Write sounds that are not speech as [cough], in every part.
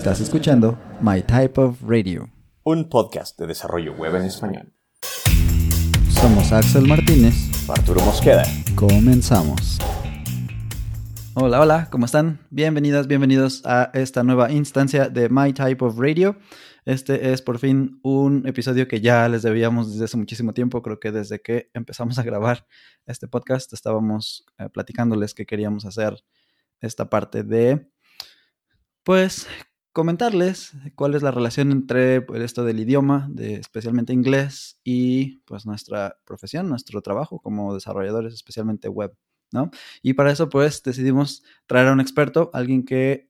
Estás escuchando My Type of Radio, un podcast de desarrollo web en español. Somos Axel Martínez, Arturo Mosqueda. Comenzamos. Hola, hola, ¿cómo están? Bienvenidas, bienvenidos a esta nueva instancia de My Type of Radio. Este es por fin un episodio que ya les debíamos desde hace muchísimo tiempo. Creo que desde que empezamos a grabar este podcast estábamos eh, platicándoles que queríamos hacer esta parte de, pues, comentarles cuál es la relación entre pues, esto del idioma, especialmente inglés, y pues nuestra profesión, nuestro trabajo como desarrolladores, especialmente web, ¿no? Y para eso pues decidimos traer a un experto, alguien que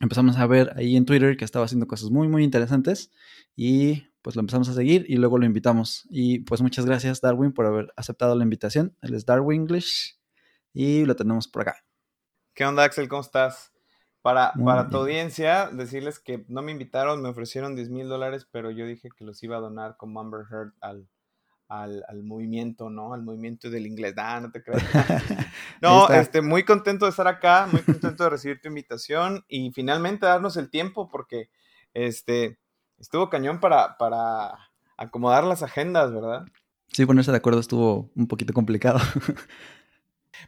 empezamos a ver ahí en Twitter que estaba haciendo cosas muy, muy interesantes y pues lo empezamos a seguir y luego lo invitamos. Y pues muchas gracias Darwin por haber aceptado la invitación. Él es Darwin English y lo tenemos por acá. ¿Qué onda Axel? ¿Cómo estás? Para, para tu audiencia, decirles que no me invitaron, me ofrecieron 10 mil dólares, pero yo dije que los iba a donar como Amber Heard al, al, movimiento, ¿no? Al movimiento del inglés. Ah, no te creas. [laughs] no, este, muy contento de estar acá, muy contento de recibir tu invitación y finalmente darnos el tiempo porque este, estuvo cañón para, para acomodar las agendas, ¿verdad? Sí, ponerse de acuerdo estuvo un poquito complicado.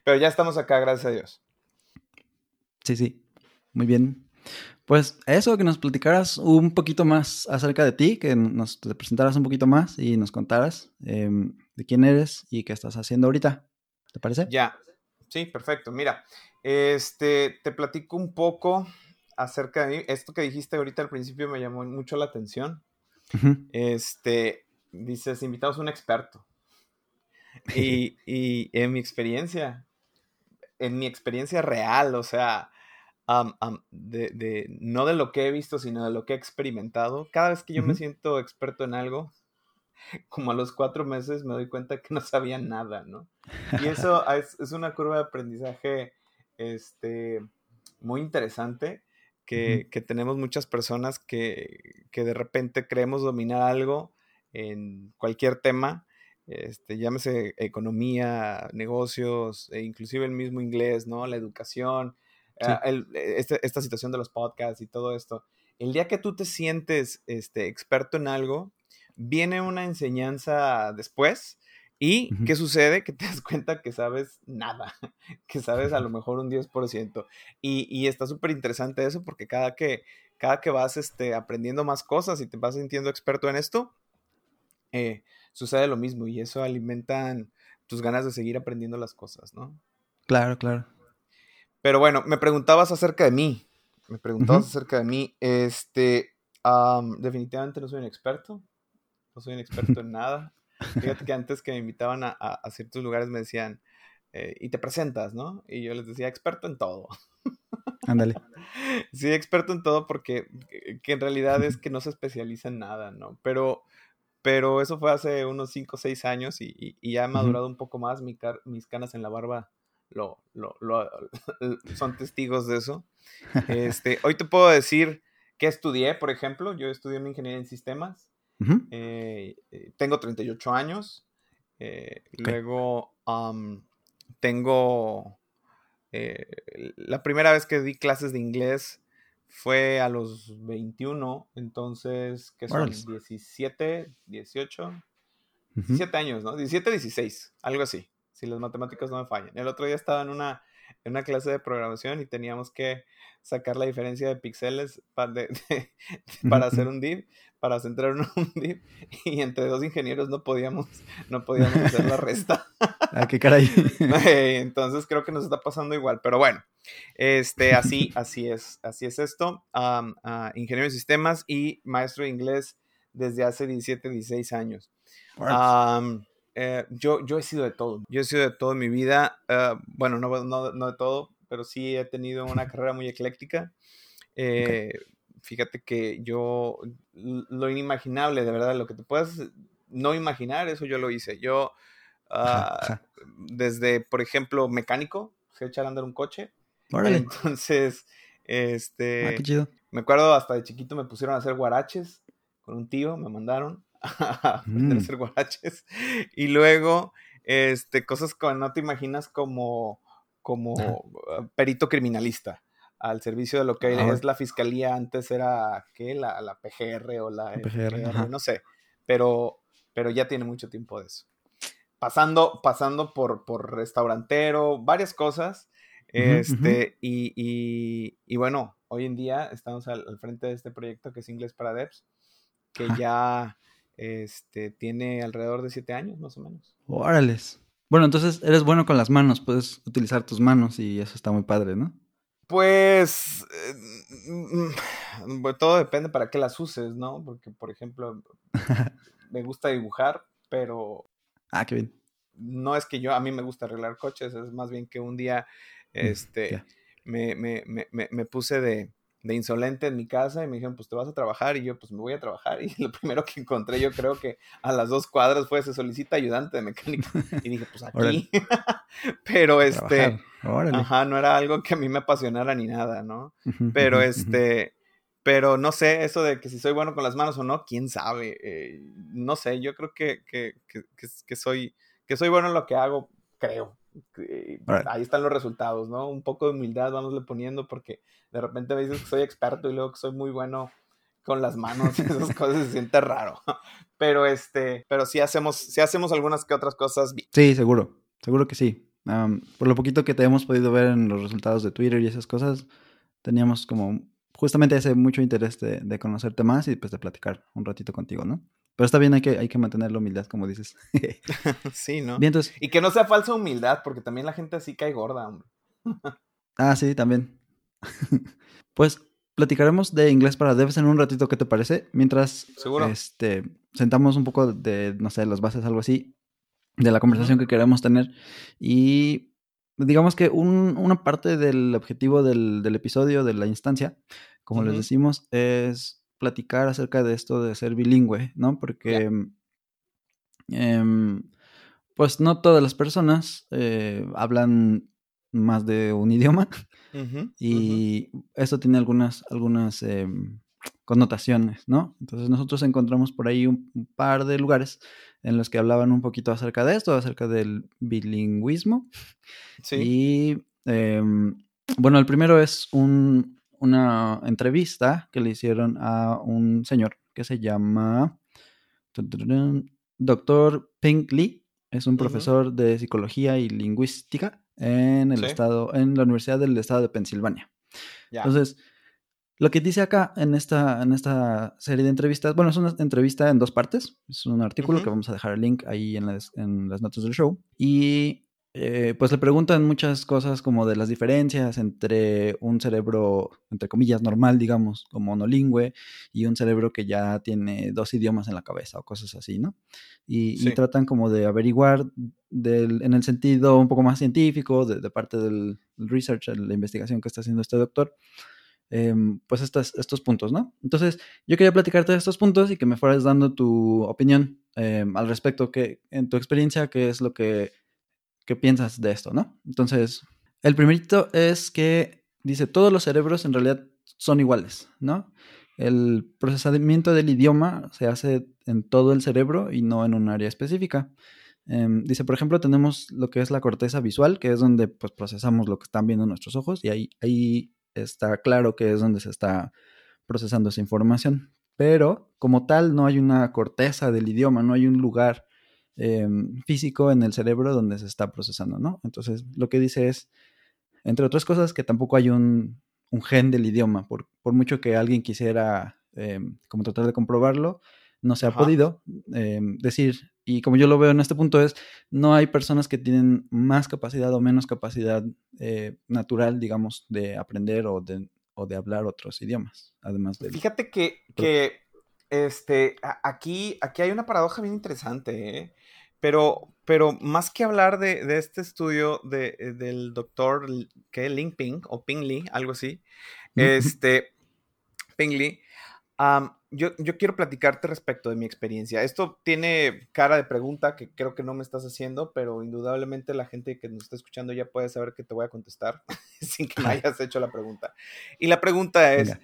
Pero ya estamos acá, gracias a Dios. Sí, sí. Muy bien. Pues eso, que nos platicaras un poquito más acerca de ti, que nos presentaras un poquito más y nos contaras em, de quién eres y qué estás haciendo ahorita. ¿Te parece? Ya, sí, perfecto. Mira, este, te platico un poco acerca de mí. Esto que dijiste ahorita al principio me llamó mucho la atención. Este, dices, invitamos a un experto. [laughs] Y, y en mi experiencia, en mi experiencia real, o sea, de, no de lo que he visto, sino de lo que he experimentado. Cada vez que yo me siento experto en algo, [laughs] como a los cuatro meses me doy cuenta que no sabía nada, ¿no? Y [laughs] eso es, una curva de aprendizaje este, muy interesante. Que, tenemos muchas personas que, que, de repente creemos dominar algo en cualquier tema, este, llámese economía, negocios, e inclusive el mismo inglés, ¿no? La educación, Ah, este, esta situación de los podcasts y todo esto. El día que tú te sientes este, experto en algo, viene una enseñanza después. ¿Y qué sucede? Que te das cuenta que sabes nada, [laughs] que sabes a lo mejor un 10%. Y, y está súper interesante eso porque cada que, cada que vas este, aprendiendo más cosas y te vas sintiendo experto en esto, eh, sucede lo mismo y eso alimentan tus ganas de seguir aprendiendo las cosas, ¿no? Claro, claro. Pero bueno, me preguntabas acerca de mí. Me preguntabas acerca de mí. Este, definitivamente no soy un experto. No soy un experto en [laughs] nada. Fíjate que antes que me invitaban a, ciertos lugares me decían, eh, y te presentas, ¿no? Y yo les decía, experto en todo. Ándale. [laughs] sí, experto en todo porque que en realidad es que no se especializa en nada, ¿no? Pero, pero eso fue hace unos 5 o 6 años y, ya he madurado un poco más. mis canas en la barba lo, lo, lo, [laughs] son testigos de eso. Este, hoy te puedo decir que estudié, por ejemplo. Yo estudié en ingeniería en sistemas. Eh, eh, tengo 38 años. Eh, luego tengo... la primera vez que di clases de inglés fue a los 21, entonces, ¿qué son? 17, 18, 17 años, ¿no? 17, 16, algo así si las matemáticas no me fallan. El otro día estaba en una, en una clase de programación y teníamos que sacar la diferencia de píxeles [laughs] para, hacer un div, para centrar un div, y entre dos ingenieros no podíamos, no podíamos hacer la resta. [laughs] ah, qué caray. Entonces creo que nos está pasando igual, pero bueno, este, así, [laughs] así es, así es esto. ingeniero de sistemas y maestro de inglés desde hace 17, 16 años. Eh, yo, yo he sido de todo. Yo he sido de todo en mi vida. Eh, bueno, no, no, no, de todo, pero sí he tenido una carrera muy ecléctica. Eh, fíjate que yo, lo inimaginable, de verdad, lo que te puedas no imaginar, eso yo lo hice. Yo, ah, desde, por ejemplo, mecánico, sé echar a andar un coche. Entonces, este, ah, me acuerdo hasta de chiquito me pusieron a hacer guaraches con un tío, me mandaron a [laughs] aprender a mm. hacer guaraches. Y luego, este, cosas que no te imaginas como, como ah, perito criminalista. al servicio de lo que es la fiscalía. Antes era, ¿qué? La, la PGR o la, PGR, no sé. Pero, pero ya tiene mucho tiempo de eso. Pasando, pasando por, por restaurantero, varias cosas. Este, y, y, bueno, hoy en día estamos al, frente de este proyecto que es Inglés para Devs, que ya este, tiene alrededor de siete años, más o menos. Órales. Bueno, entonces eres bueno con las manos, puedes utilizar tus manos y eso está muy padre, ¿no? Pues mm, mm, todo depende para qué las uses, ¿no? Porque, por ejemplo, [laughs] me gusta dibujar, pero... Ah, qué bien. No es que yo, a mí me gusta arreglar coches, es más bien que un día, mm, este, me, me, me, me, puse de, de insolente en mi casa y me dijeron, pues te vas a trabajar y yo pues me voy a trabajar y [laughs] lo primero que encontré yo creo que a las dos cuadras fue se solicita ayudante de mecánico y dije pues aquí, [laughs] pero este, ajá, no era algo que a mí me apasionara ni nada, ¿no? pero este, pero no sé, eso de que si soy bueno con las manos o no, quién sabe, eh, no sé, yo creo que, que, que, que, soy, que soy bueno en lo que hago, creo, ahí están los resultados, ¿no? Un poco de humildad vamosle poniendo porque de repente me dices que soy experto y luego que soy muy bueno con las manos, [laughs] esas cosas se siente raro. [laughs] Pero este, pero sí hacemos, sí hacemos algunas que otras cosas bien. Sí, seguro, seguro que sí. por lo poquito que te hemos podido ver en los resultados de Twitter y esas cosas, teníamos como justamente ese mucho interés de, de conocerte más y pues de platicar un ratito contigo, ¿no? Pero está bien, hay que, hay que mantener la humildad, como dices. [laughs] [laughs] sí, ¿no? Bien, entonces... Y que no sea falsa humildad, porque también la gente así cae gorda, hombre. ah, sí, también. [laughs] pues platicaremos de inglés para devs en un ratito, ¿qué te parece? Mientras ¿Seguro? Este, sentamos un poco de, no sé, las bases, algo así, de la conversación que queremos tener. Y digamos que una parte del objetivo del, del, episodio, de la instancia, como les decimos, es platicar acerca de esto de ser bilingüe, ¿no? Porque, em, pues no todas las personas eh, hablan más de un [laughs] idioma y eso tiene algunas, algunas em, connotaciones, ¿no? Entonces nosotros encontramos por ahí un, par de lugares en los que hablaban un poquito acerca de esto, acerca del bilingüismo. Sí. Y em, bueno, el primero es un, una entrevista que le hicieron a un señor que se llama Dr. Pink Lee. Es un profesor de psicología y lingüística en el estado, en la Universidad del Estado de Pensilvania. Entonces, lo que dice acá en esta, en esta serie de entrevistas, bueno, es una entrevista en dos partes. Es un artículo que vamos a dejar el link ahí en las, en las notas del show. Y eh, pues le preguntan muchas cosas como de las diferencias entre un cerebro, entre comillas, normal, digamos, como monolingüe, y un cerebro que ya tiene dos idiomas en la cabeza o cosas así, ¿no? Y, tratan como de averiguar del, en el sentido un poco más científico, de, parte del research, la investigación que está haciendo este doctor, em, pues estos, estos puntos, ¿no? Entonces, yo quería platicarte de estos puntos y que me fueras dando tu opinión em, al respecto, que en tu experiencia, qué es lo que qué piensas de esto, ¿no? Entonces, el primerito es que dice, todos los cerebros en realidad son iguales, ¿no? El procesamiento del idioma se hace en todo el cerebro y no en un área específica. Em, dice, por ejemplo, tenemos lo que es la corteza visual, que es donde pues, procesamos lo que están viendo nuestros ojos y ahí, ahí está claro que es donde se está procesando esa información. Pero como tal, no hay una corteza del idioma, no hay un lugar Em, físico en el cerebro donde se está procesando, ¿no? Entonces, lo que dice es, entre otras cosas, que tampoco hay un, gen del idioma, por, mucho que alguien quisiera em, como tratar de comprobarlo, no se ha podido em, decir, y como yo lo veo en este punto es, no hay personas que tienen más capacidad o menos capacidad eh, natural, digamos, de aprender o de, o de hablar otros idiomas, además de... Fíjate que, que este, aquí, aquí hay una paradoja bien interesante, ¿eh? Pero, pero más que hablar de, de este estudio de, eh, del doctor, ¿qué? Ling Ping o Ping Lee, algo así. Este, Ping Lee. yo, yo, quiero platicarte respecto de mi experiencia. Esto tiene cara de pregunta que creo que no me estás haciendo, pero indudablemente la gente que nos está escuchando ya puede saber que te voy a contestar [laughs] sin que me hayas hecho la pregunta. Y la pregunta es,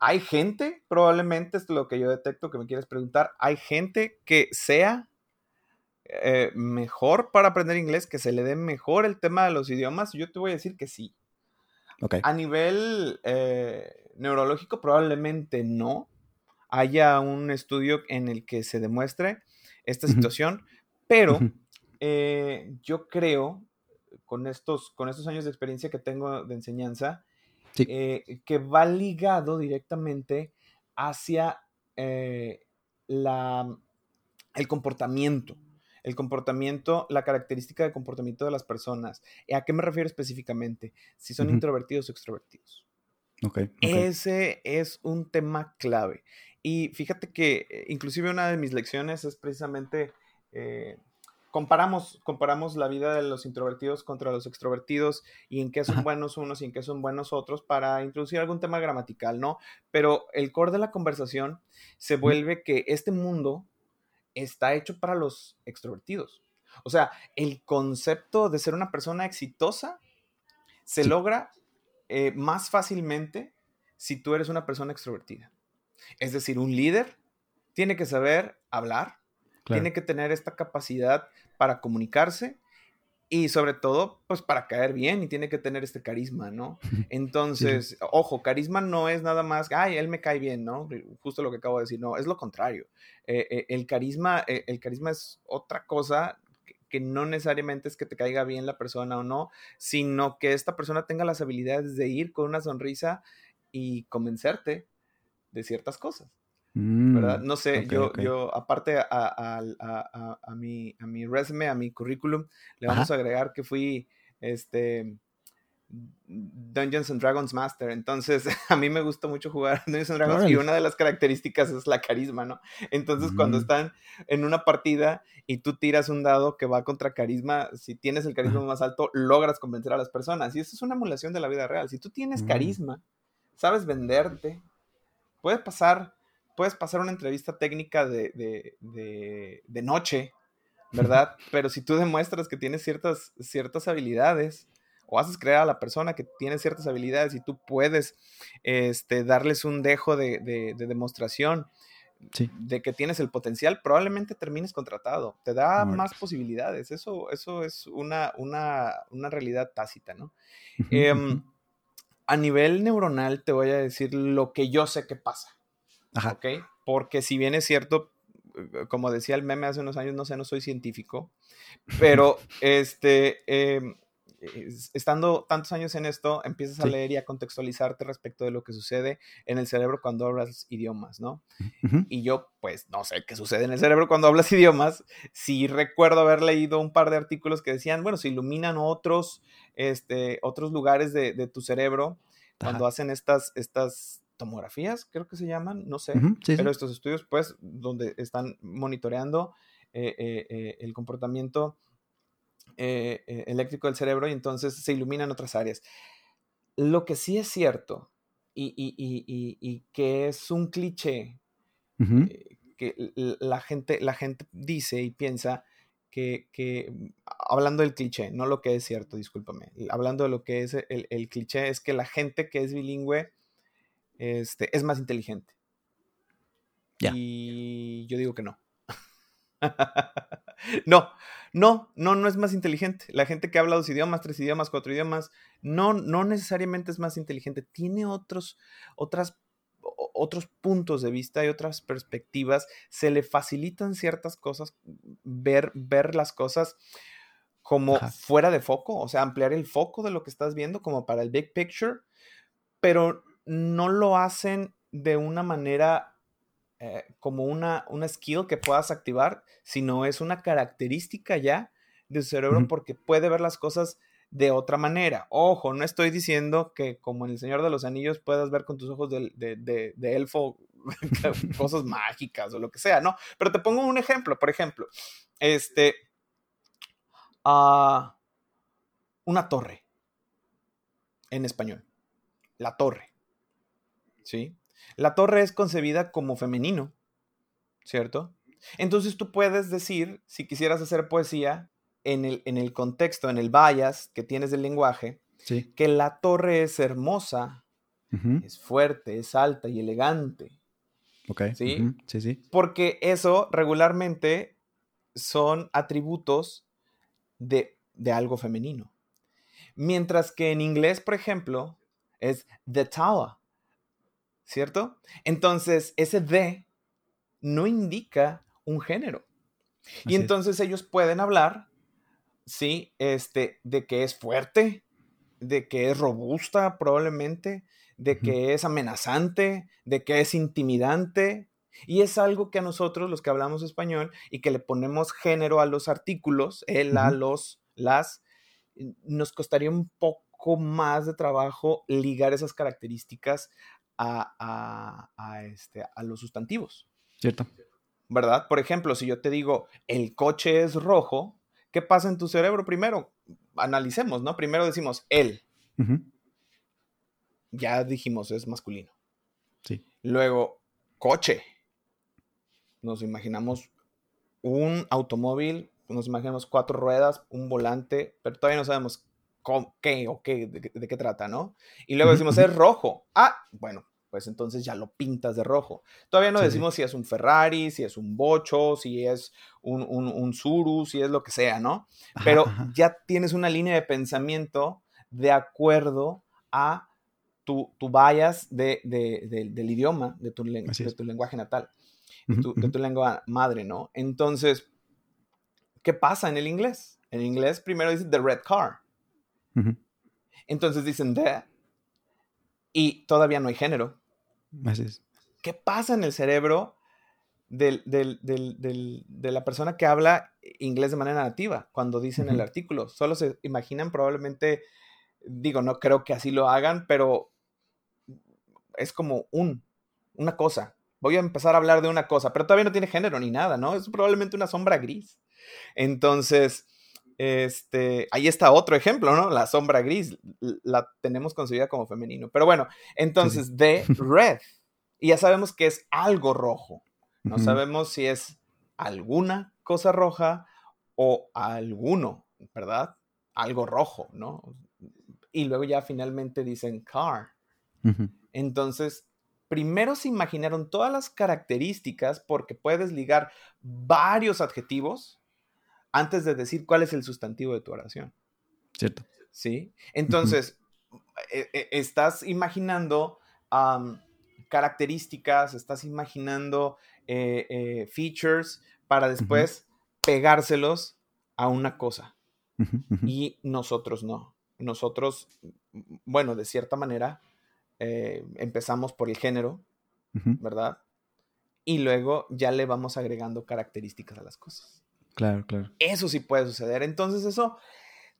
¿hay gente, probablemente es lo que yo detecto que me quieres preguntar, ¿hay gente que sea eh, mejor para aprender inglés, que se le dé mejor el tema de los idiomas, yo te voy a decir que sí. A nivel eh, neurológico, probablemente no haya un estudio en el que se demuestre esta situación, pero eh, yo creo, con estos, con estos años de experiencia que tengo de enseñanza, eh, que va ligado directamente hacia la, el comportamiento el comportamiento, la característica de comportamiento de las personas. ¿A qué me refiero específicamente? Si son introvertidos o extrovertidos. Okay, Ese es un tema clave. Y fíjate que eh, inclusive una de mis lecciones es precisamente, eh, comparamos, comparamos la vida de los introvertidos contra los extrovertidos y en qué son buenos unos y en qué son buenos otros para introducir algún tema gramatical, ¿no? Pero el core de la conversación se vuelve que este mundo está hecho para los extrovertidos. O sea, el concepto de ser una persona exitosa se logra eh, más fácilmente si tú eres una persona extrovertida. Es decir, un líder tiene que saber hablar, tiene que tener esta capacidad para comunicarse y sobre todo, pues para caer bien y tiene que tener este carisma, ¿no? [laughs] Entonces, ojo, carisma no es nada más, ay, él me cae bien, ¿no? Justo lo que acabo de decir, no, es lo contrario. Eh, eh, el, carisma, eh, el carisma es otra cosa que, no necesariamente es que te caiga bien la persona o no, sino que esta persona tenga las habilidades de ir con una sonrisa y convencerte de ciertas cosas. ¿Verdad? Mm, no sé, yo, yo aparte a, mi, a mi resume, a mi currículum, le vamos a agregar que fui este Dungeons and Dragons Master. Entonces, [laughs] a mí me gusta mucho jugar [laughs] Dungeons and Dragons y una de las características es la carisma, ¿no? Entonces, cuando mm. están en una partida y tú tiras un dado que va contra carisma, si tienes el carisma más alto, logras convencer a las personas. Y eso es una emulación de la vida real. Si tú tienes mm. carisma, sabes venderte, puedes pasar puedes pasar una entrevista técnica de, noche, ¿verdad? [laughs] Pero si tú demuestras que tienes ciertas, ciertas habilidades, o haces creer a la persona que tiene ciertas habilidades y tú puedes este, darles un dejo de, demostración de que tienes el potencial, probablemente termines contratado. Te da más posibilidades. Eso, eso es una, una, realidad tácita, ¿no? Em, a nivel neuronal te voy a decir lo que yo sé que pasa. ¿Ok? Porque si bien es cierto, eh, como decía el meme hace unos años, no sé, no soy científico, pero [laughs] este, em, estando tantos años en esto, empiezas a leer y a contextualizarte respecto de lo que sucede en el cerebro cuando hablas idiomas, ¿no? Y yo, pues, no sé qué sucede en el cerebro cuando hablas [laughs] idiomas. Sí recuerdo haber leído un par de artículos que decían, bueno, se iluminan otros, este, otros lugares de, tu cerebro cuando hacen estas, estas tomografías, creo que se llaman, no sé, pero estos estudios, pues, donde están monitoreando eh, eh, eh, el comportamiento eléctrico del cerebro y entonces se iluminan otras áreas. Lo que sí es cierto y, que es un cliché que la gente, la gente dice y piensa que, hablando del cliché, no lo que es cierto, discúlpame, hablando de lo que es el, el cliché, es que la gente que es bilingüe este, es más inteligente. Y yo digo que no. [laughs] no, no, no, no es más inteligente. La gente que habla dos idiomas, tres idiomas, cuatro idiomas, no, no necesariamente es más inteligente. Tiene otros, otras, otros puntos de vista y otras perspectivas. Se le facilitan ciertas cosas, ver, ver las cosas como fuera de foco, o sea, ampliar el foco de lo que estás viendo como para el big picture, pero no lo hacen de una manera eh, como una, una, skill que puedas activar, sino es una característica ya de su cerebro porque puede ver las cosas de otra manera. Ojo, no estoy diciendo que como en El Señor de los Anillos puedas ver con tus ojos de, de, elfo [laughs] cosas mágicas o lo que sea, no. Pero te pongo un ejemplo, por ejemplo, este, ah, una torre en español, la torre. ¿Sí? La torre es concebida como femenino, ¿cierto? Entonces tú puedes decir, si quisieras hacer poesía, en el, en el contexto, en el bias que tienes del lenguaje, que la torre es hermosa, es fuerte, es alta y elegante. Ok. ¿Sí? Sí, sí. Porque eso regularmente son atributos de, de algo femenino. Mientras que en inglés, por ejemplo, es the tower, ¿cierto? Entonces, ese de no indica un género. y entonces ellos pueden hablar, sí, este, de que es fuerte, de que es robusta probablemente, de que es amenazante, de que es intimidante. Y es algo que a nosotros, los que hablamos español y que le ponemos género a los artículos, el, a, los, las, nos costaría un poco más de trabajo ligar esas características a, este, a los sustantivos. Cierto. ¿Verdad? Por ejemplo, si yo te digo, el coche es rojo, ¿qué pasa en tu cerebro primero? Analicemos, ¿no? Primero decimos, él. Ya dijimos, es masculino. Sí. Luego, coche. Nos imaginamos un automóvil, nos imaginamos cuatro ruedas, un volante, pero todavía no sabemos qué o qué, de, qué trata, ¿no? Y luego decimos, es rojo. Ah, bueno, pues entonces ya lo pintas de rojo. Todavía no decimos si es un Ferrari, si es un Bocho, si es un, un, Suru, si es lo que sea, ¿no? Pero ya tienes una línea de pensamiento de acuerdo a tu, tu bias de, del idioma, de tu, de tu lenguaje natal, de tu, lengua madre, ¿no? Entonces, ¿qué pasa en el inglés? En inglés primero dice the red car. Entonces dicen the y todavía no hay género. Así es. ¿Qué pasa en el cerebro de la persona que habla inglés de manera nativa cuando dicen el artículo? Solo se imaginan probablemente, digo, no creo que así lo hagan, pero es como un, una cosa. Voy a empezar a hablar de una cosa, pero todavía no tiene género ni nada, ¿no? Es probablemente una sombra gris. Entonces, este, ahí está otro ejemplo, ¿no? La sombra gris, la tenemos concebida como femenino. Pero bueno, entonces, de [laughs] red. Y ya sabemos que es algo rojo. No sabemos si es alguna cosa roja o alguno, ¿verdad? Algo rojo, ¿no? Y luego ya finalmente dicen car. Entonces, primero se imaginaron todas las características porque puedes ligar varios adjetivos antes de decir cuál es el sustantivo de tu oración. Cierto. ¿Sí? Entonces, e, e, estás imaginando características, estás imaginando eh, eh, features para después pegárselos a una cosa. Y nosotros no. Nosotros, bueno, de cierta manera, eh, empezamos por el género, ¿verdad? Y luego ya le vamos agregando características a las cosas. Claro, claro. Eso sí puede suceder. Entonces eso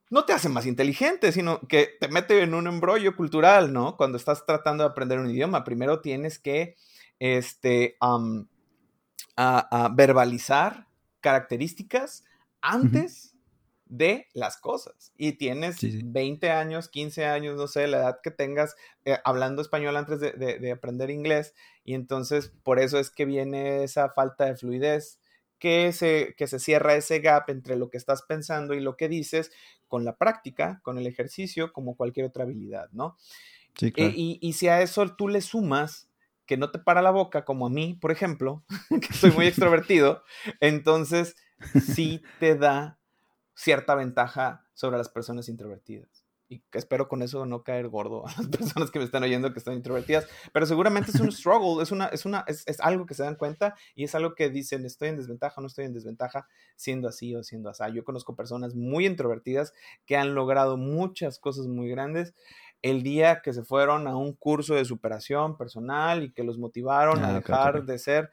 no te hace más inteligente, sino que te mete en un embrollo cultural, ¿no? Cuando estás tratando de aprender un idioma, primero tienes que este, a, verbalizar características antes de las cosas. Y tienes 20 años, 15 años, no sé, la edad que tengas eh, hablando español antes de, de aprender inglés. Y entonces por eso es que viene esa falta de fluidez que se, que se cierra ese gap entre lo que estás pensando y lo que dices con la práctica, con el ejercicio, como cualquier otra habilidad, ¿no? Sí, claro. y, si a eso tú le sumas que no te para la boca, como a mí, por ejemplo, [laughs] que soy muy extrovertido, [laughs] entonces sí te da cierta ventaja sobre las personas introvertidas y espero con eso no caer gordo a las [laughs] personas que me están oyendo que están introvertidas, pero seguramente es un struggle, es, una, es, una, es, es, algo que se dan cuenta y es algo que dicen, estoy en desventaja no estoy en desventaja siendo así o siendo así. Yo conozco personas muy introvertidas que han logrado muchas cosas muy grandes el día que se fueron a un curso de superación personal y que los motivaron a ah, dejar de ser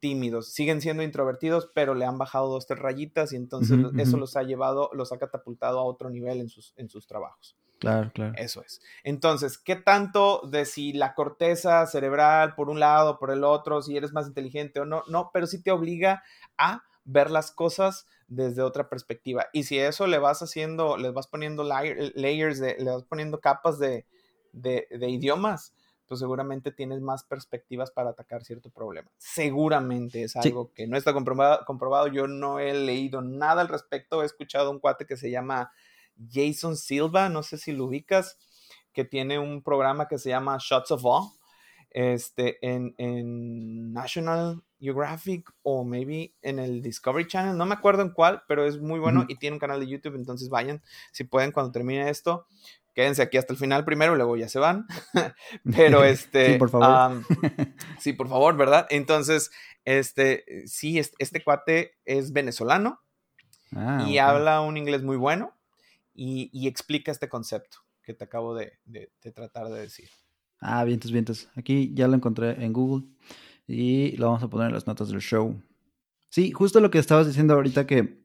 tímidos, siguen siendo introvertidos, pero le han bajado dos, tres rayitas y entonces eso los ha llevado, los ha catapultado a otro nivel en sus, en sus trabajos. Claro, claro. Eso es. Entonces, ¿qué tanto de si la corteza cerebral por un lado, por el otro, si eres más inteligente o no? No, pero sí te obliga a ver las cosas desde otra perspectiva. Y si eso le vas haciendo, le vas poniendo layers, de, le vas poniendo capas de, de, de idiomas, pues seguramente tienes más perspectivas para atacar cierto problema. Seguramente es algo que no está comprobado, comprobado. Yo no he leído nada al respecto. He escuchado un cuate que se llama Jason Silva, no sé si lo ubicas, que tiene un programa que se llama Shots of All este, en, en National Geographic o maybe en el Discovery Channel, no me acuerdo en cuál, pero es muy bueno y tiene un canal de YouTube, entonces vayan, si pueden, cuando termine esto, quédense aquí hasta el final primero, luego ya se van. [laughs] Pero [laughs] este. sí, por favor. [laughs] sí, por favor, ¿verdad? Entonces, este, sí, este, cuate es venezolano ah, y habla un inglés muy bueno y, explica este concepto que te acabo de, tratar de decir. Ah, vientos, vientos. Aquí ya lo encontré en Google y lo vamos a poner en las notas del show. Sí, justo lo que estabas diciendo ahorita que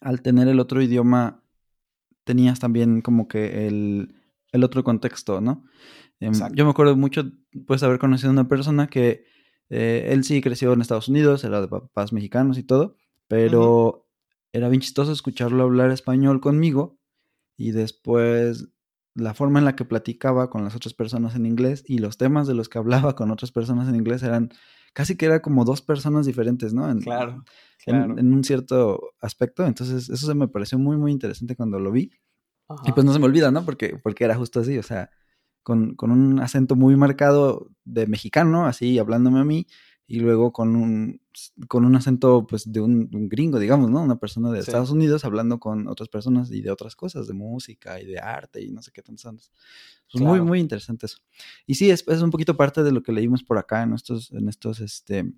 al tener el otro idioma tenías también como que el, otro contexto, ¿no? Em, yo me acuerdo mucho, pues, haber conocido a una persona que eh, él sí creció en Estados Unidos, era de papás mexicanos y todo, pero era bien chistoso escucharlo hablar español conmigo y después la forma en la que platicaba con las otras personas en inglés y los temas de los que hablaba con otras personas en inglés eran casi que era como dos personas diferentes, ¿no? claro, En, un cierto aspecto. Entonces, eso se me pareció muy, muy interesante cuando lo vi. Y pues no se me olvida, ¿no? Porque, porque era justo así, o sea, con, con un acento muy marcado de mexicano, así hablándome a mí, y luego con un, con un acento pues de un, gringo, digamos, ¿no? Una persona de Estados Unidos hablando con otras personas y de otras cosas, de música y de arte y no sé qué tantos Es muy, muy interesante eso. Y sí, es, es, un poquito parte de lo que leímos por acá en estos, en estos este,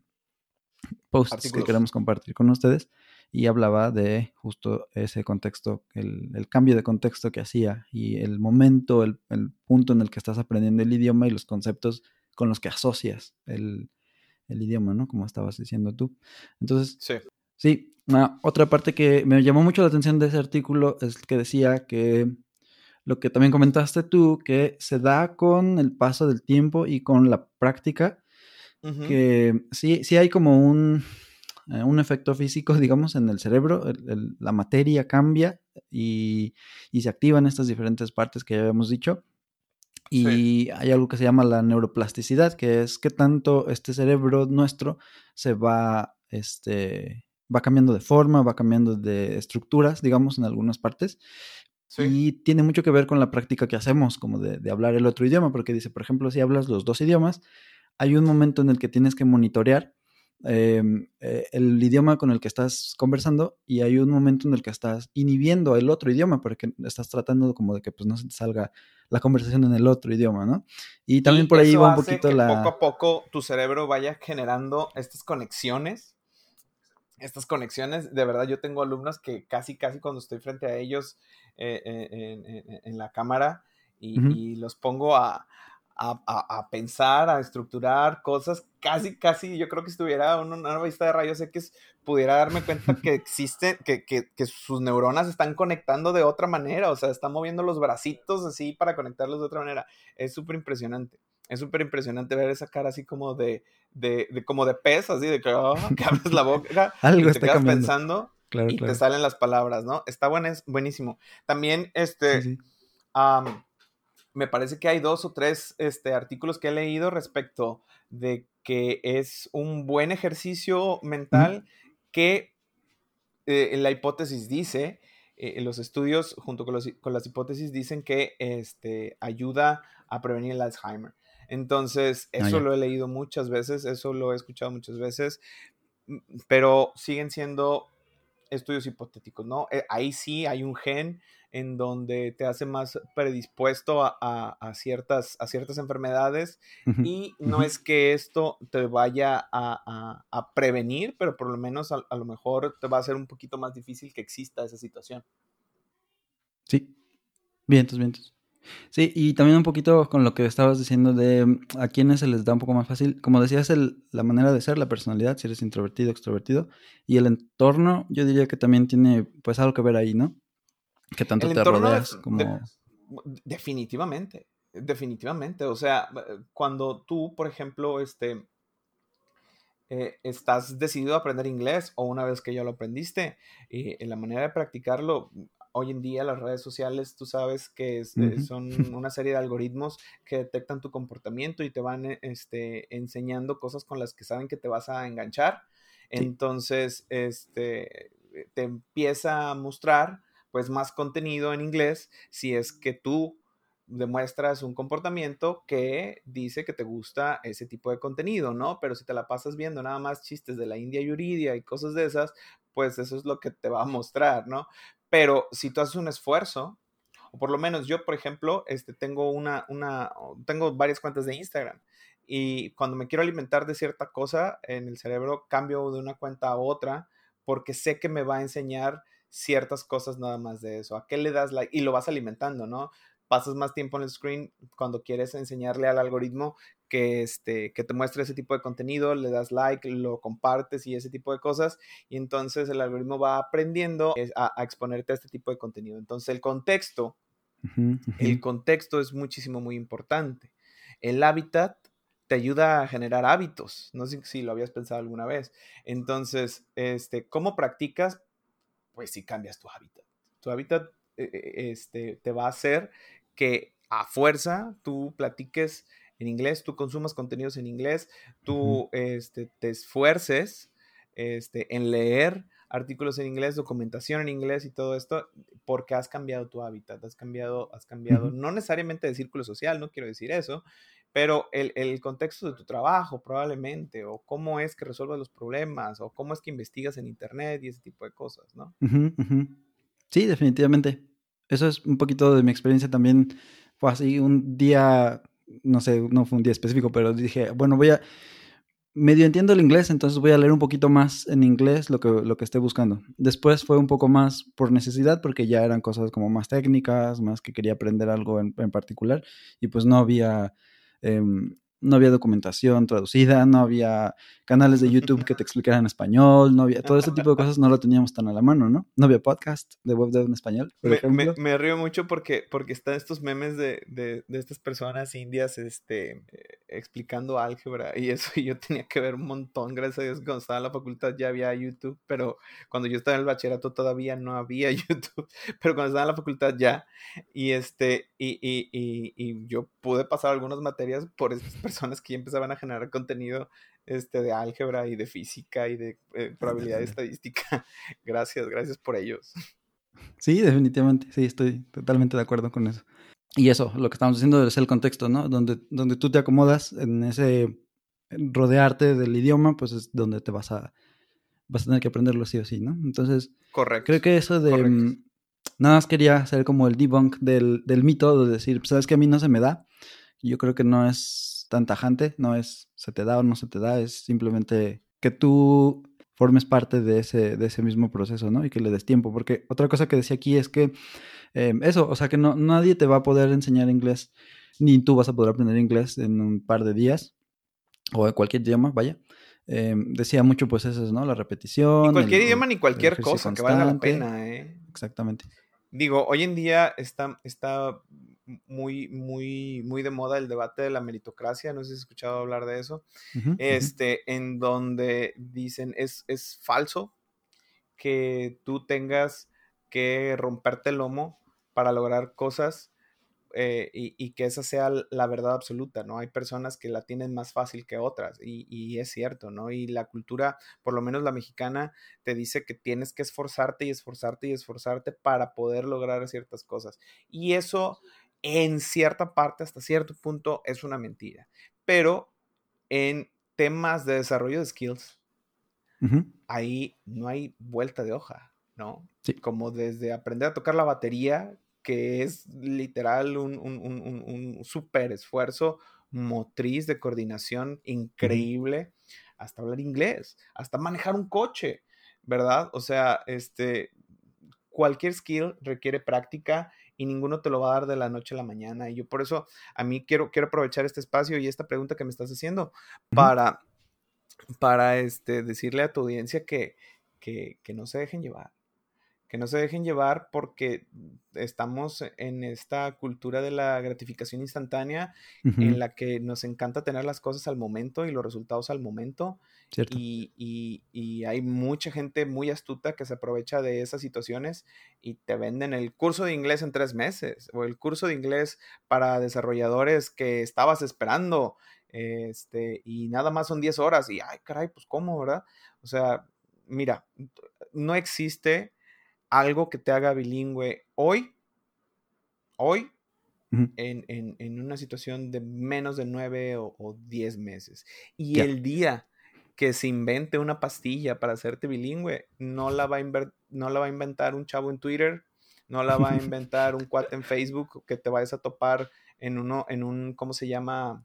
posts que queremos compartir con ustedes. Y hablaba de justo ese contexto, el, el cambio de contexto que hacía y el momento, el, el punto en el que estás aprendiendo el idioma y los conceptos con los que asocias el, el idioma, ¿no? Como estabas diciendo tú. Entonces, sí. Sí, otra parte que me llamó mucho la atención de ese artículo es que decía que lo que también comentaste tú, que se da con el paso del tiempo y con la práctica, que sí, sí hay como un, eh, un efecto físico, digamos, en el cerebro, la materia cambia y, y, se activan estas diferentes partes que ya habíamos dicho, y hay algo que se llama la neuroplasticidad, que es que tanto este cerebro nuestro se va, este, va cambiando de forma, va cambiando de estructuras, digamos, en algunas partes. Y tiene mucho que ver con la práctica que hacemos, como de, de, hablar el otro idioma, porque dice, por ejemplo, si hablas los dos idiomas, hay un momento en el que tienes que monitorear eh, el idioma con el que estás conversando y hay un momento en el que estás inhibiendo el otro idioma porque estás tratando como de que pues no se te salga la conversación en el otro idioma, ¿no? Y también por ahí va un poquito la... Poco a poco tu cerebro vaya generando estas conexiones estas conexiones, de verdad yo tengo alumnos que casi, casi cuando estoy frente a ellos eh, eh, en, la cámara y los pongo a, a, pensar, a estructurar cosas, casi, casi, yo creo que si tuviera una, una vista de rayos X, pudiera darme cuenta que existe, que, que, que, sus neuronas están conectando de otra manera, o sea, están moviendo los bracitos así para conectarlos de otra manera. Es súper impresionante. Es súper impresionante ver esa cara así como de, de, de, como de pez, así de que, oh, [laughs] abres la boca [laughs] Algo y te quedas pensando y te salen las palabras, ¿no? Está bueno, es buenísimo. También, este, me parece que hay dos o tres este, artículos que he leído respecto de que es un buen ejercicio mental que eh, la hipótesis dice, eh, los estudios junto con, las hipótesis dicen que este, ayuda a prevenir el Alzheimer. Entonces, ah, eso lo he leído muchas veces, eso lo he escuchado muchas veces, pero siguen siendo estudios hipotéticos, ¿no? Eh, ahí sí hay un gen en donde te hace más predispuesto a, ciertas, a ciertas enfermedades y no es que esto te vaya a, prevenir, pero por lo menos a, lo mejor te va a ser un poquito más difícil que exista esa situación. Sí, vientos, vientos. Sí, y también un poquito con lo que estabas diciendo de mm, a quienes se les da un poco más fácil, como decías, el, la manera de ser, la personalidad, si eres introvertido, extrovertido, y el entorno, yo diría que también tiene pues algo que ver ahí, ¿no? ¿Qué tanto te rodeas? como... definitivamente, definitivamente. O sea, cuando tú, por ejemplo, este, eh, estás decidido a aprender inglés o una vez que ya lo aprendiste, y eh, la manera de practicarlo, hoy en día las redes sociales, tú sabes que eh, son [laughs] una serie de algoritmos que detectan tu comportamiento y te van este, enseñando cosas con las que saben que te vas a enganchar. Entonces, este, te empieza a mostrar pues más contenido en inglés si es que tú demuestras un comportamiento que dice que te gusta ese tipo de contenido, ¿no? Pero si te la pasas viendo nada más chistes de la India Yuridia y cosas de esas, pues eso es lo que te va a mostrar, ¿no? Pero si tú haces un esfuerzo, o por lo menos yo, por ejemplo, este, tengo una, una, tengo varias cuentas de Instagram y cuando me quiero alimentar de cierta cosa en el cerebro, cambio de una cuenta a otra porque sé que me va a enseñar ciertas cosas nada más de eso. ¿A qué le das like? Y lo vas alimentando, ¿no? Pasas más tiempo en el screen cuando quieres enseñarle al algoritmo que, este, que te muestre ese tipo de contenido, le das like, lo compartes y ese tipo de cosas. Y entonces el algoritmo va aprendiendo a, exponerte a este tipo de contenido. Entonces el contexto, el contexto es muchísimo, muy importante. El hábitat te ayuda a generar hábitos. No sé si lo habías pensado alguna vez. Entonces, este, ¿cómo practicas? Pues si cambias tu hábitat. Tu hábitat eh, eh, este, te va a hacer que a fuerza tú platiques en inglés, tú consumas contenidos en inglés, tú este, te esfuerces este, en leer artículos en inglés, documentación en inglés y todo esto, porque has cambiado tu hábitat, has cambiado, has cambiado, no necesariamente de círculo social, no quiero decir eso, pero el, el, contexto de tu trabajo probablemente, o cómo es que resuelvas los problemas, o cómo es que investigas en Internet y ese tipo de cosas, ¿no? Sí, definitivamente. Eso es un poquito de mi experiencia también. Fue así un día, no sé, no fue un día específico, pero dije, bueno, voy a, medio entiendo el inglés, entonces voy a leer un poquito más en inglés lo que, lo que esté buscando. Después fue un poco más por necesidad, porque ya eran cosas como más técnicas, más que quería aprender algo en, en particular, y pues no había Em, no había documentación traducida, no había canales de YouTube que te explicaran español, no había todo ese tipo de [laughs] cosas, no lo teníamos tan a la mano, ¿no? No había podcast de web dev en español. me, Me, río mucho porque, porque están estos memes de, de, de estas personas indias este, eh, explicando álgebra y eso, y yo tenía que ver un montón, gracias a Dios, cuando estaba en la facultad ya había YouTube, pero cuando yo estaba en el bachillerato todavía no había [laughs] YouTube, pero cuando estaba en la facultad ya, y este, y, y, y, y yo pude pasar algunas materias por estas personas que ya empezaban a generar contenido este, de álgebra y de física y de eh, probabilidad estadística. [laughs] gracias, gracias por ellos. Sí, definitivamente, sí, estoy totalmente de acuerdo con eso. Y eso, lo que estamos diciendo es el contexto, ¿no? Donde, donde tú te acomodas en ese rodearte del idioma, pues es donde te vas a, vas a tener que aprenderlo sí o sí, ¿no? Entonces, Correcto. creo que eso de... Mm, nada más quería hacer como el debunk del, del mito de decir, pues, sabes que a mí no se me da. Yo creo que no es tan tajante, no es se te da o no se te da, es simplemente que tú formes parte de ese, de ese mismo proceso, ¿no? Y que le des tiempo, porque otra cosa que decía aquí es que em, eso, o sea, que no, nadie te va a poder enseñar inglés, ni tú vas a poder aprender inglés en un par de días, o en cualquier idioma, vaya. Em, decía mucho, pues eso, ¿no? La repetición. Ni cualquier idioma ni cualquier cosa que valga la pena, ¿eh? Exactamente. Digo, hoy en día está, está muy, muy, muy de moda el debate de la meritocracia, no sé si has escuchado hablar de eso, este, en donde dicen es, es falso que tú tengas que romperte el lomo para lograr cosas eh, y, que esa sea la verdad absoluta, ¿no? Hay personas que la tienen más fácil que otras y, y, es cierto, ¿no? Y la cultura, por lo menos la mexicana, te dice que tienes que esforzarte y esforzarte y esforzarte para poder lograr ciertas cosas. Y eso en cierta parte, hasta cierto punto, es una mentira. Pero en temas de desarrollo de skills, ahí no hay vuelta de hoja, ¿no? Como desde aprender a tocar la batería, que es literal un, un, un, un súper esfuerzo motriz de coordinación increíble, hasta hablar inglés, hasta manejar un coche, ¿verdad? O sea, este, cualquier skill requiere práctica y ninguno te lo va a dar de la noche a la mañana. Y yo por eso a mí quiero, quiero aprovechar este espacio y esta pregunta que me estás haciendo para, para este, decirle a tu audiencia que, que, que no se dejen llevar que no se dejen llevar porque estamos en esta cultura de la gratificación instantánea en la que nos encanta tener las cosas al momento y los resultados al momento. Y, y, y, hay mucha gente muy astuta que se aprovecha de esas situaciones y te venden el curso de inglés en tres meses o el curso de inglés para desarrolladores que estabas esperando este, y nada más son 10 horas y, ay, caray, pues cómo, ¿verdad? O sea, mira, no existe algo que te haga bilingüe hoy, hoy, en, una situación de menos de nueve o, diez meses. Y el día que se invente una pastilla para hacerte bilingüe, no la, va a no la va a inventar un chavo en Twitter, no la va a [laughs] inventar un cuate en Facebook que te vayas a topar en uno, en un, ¿cómo se llama?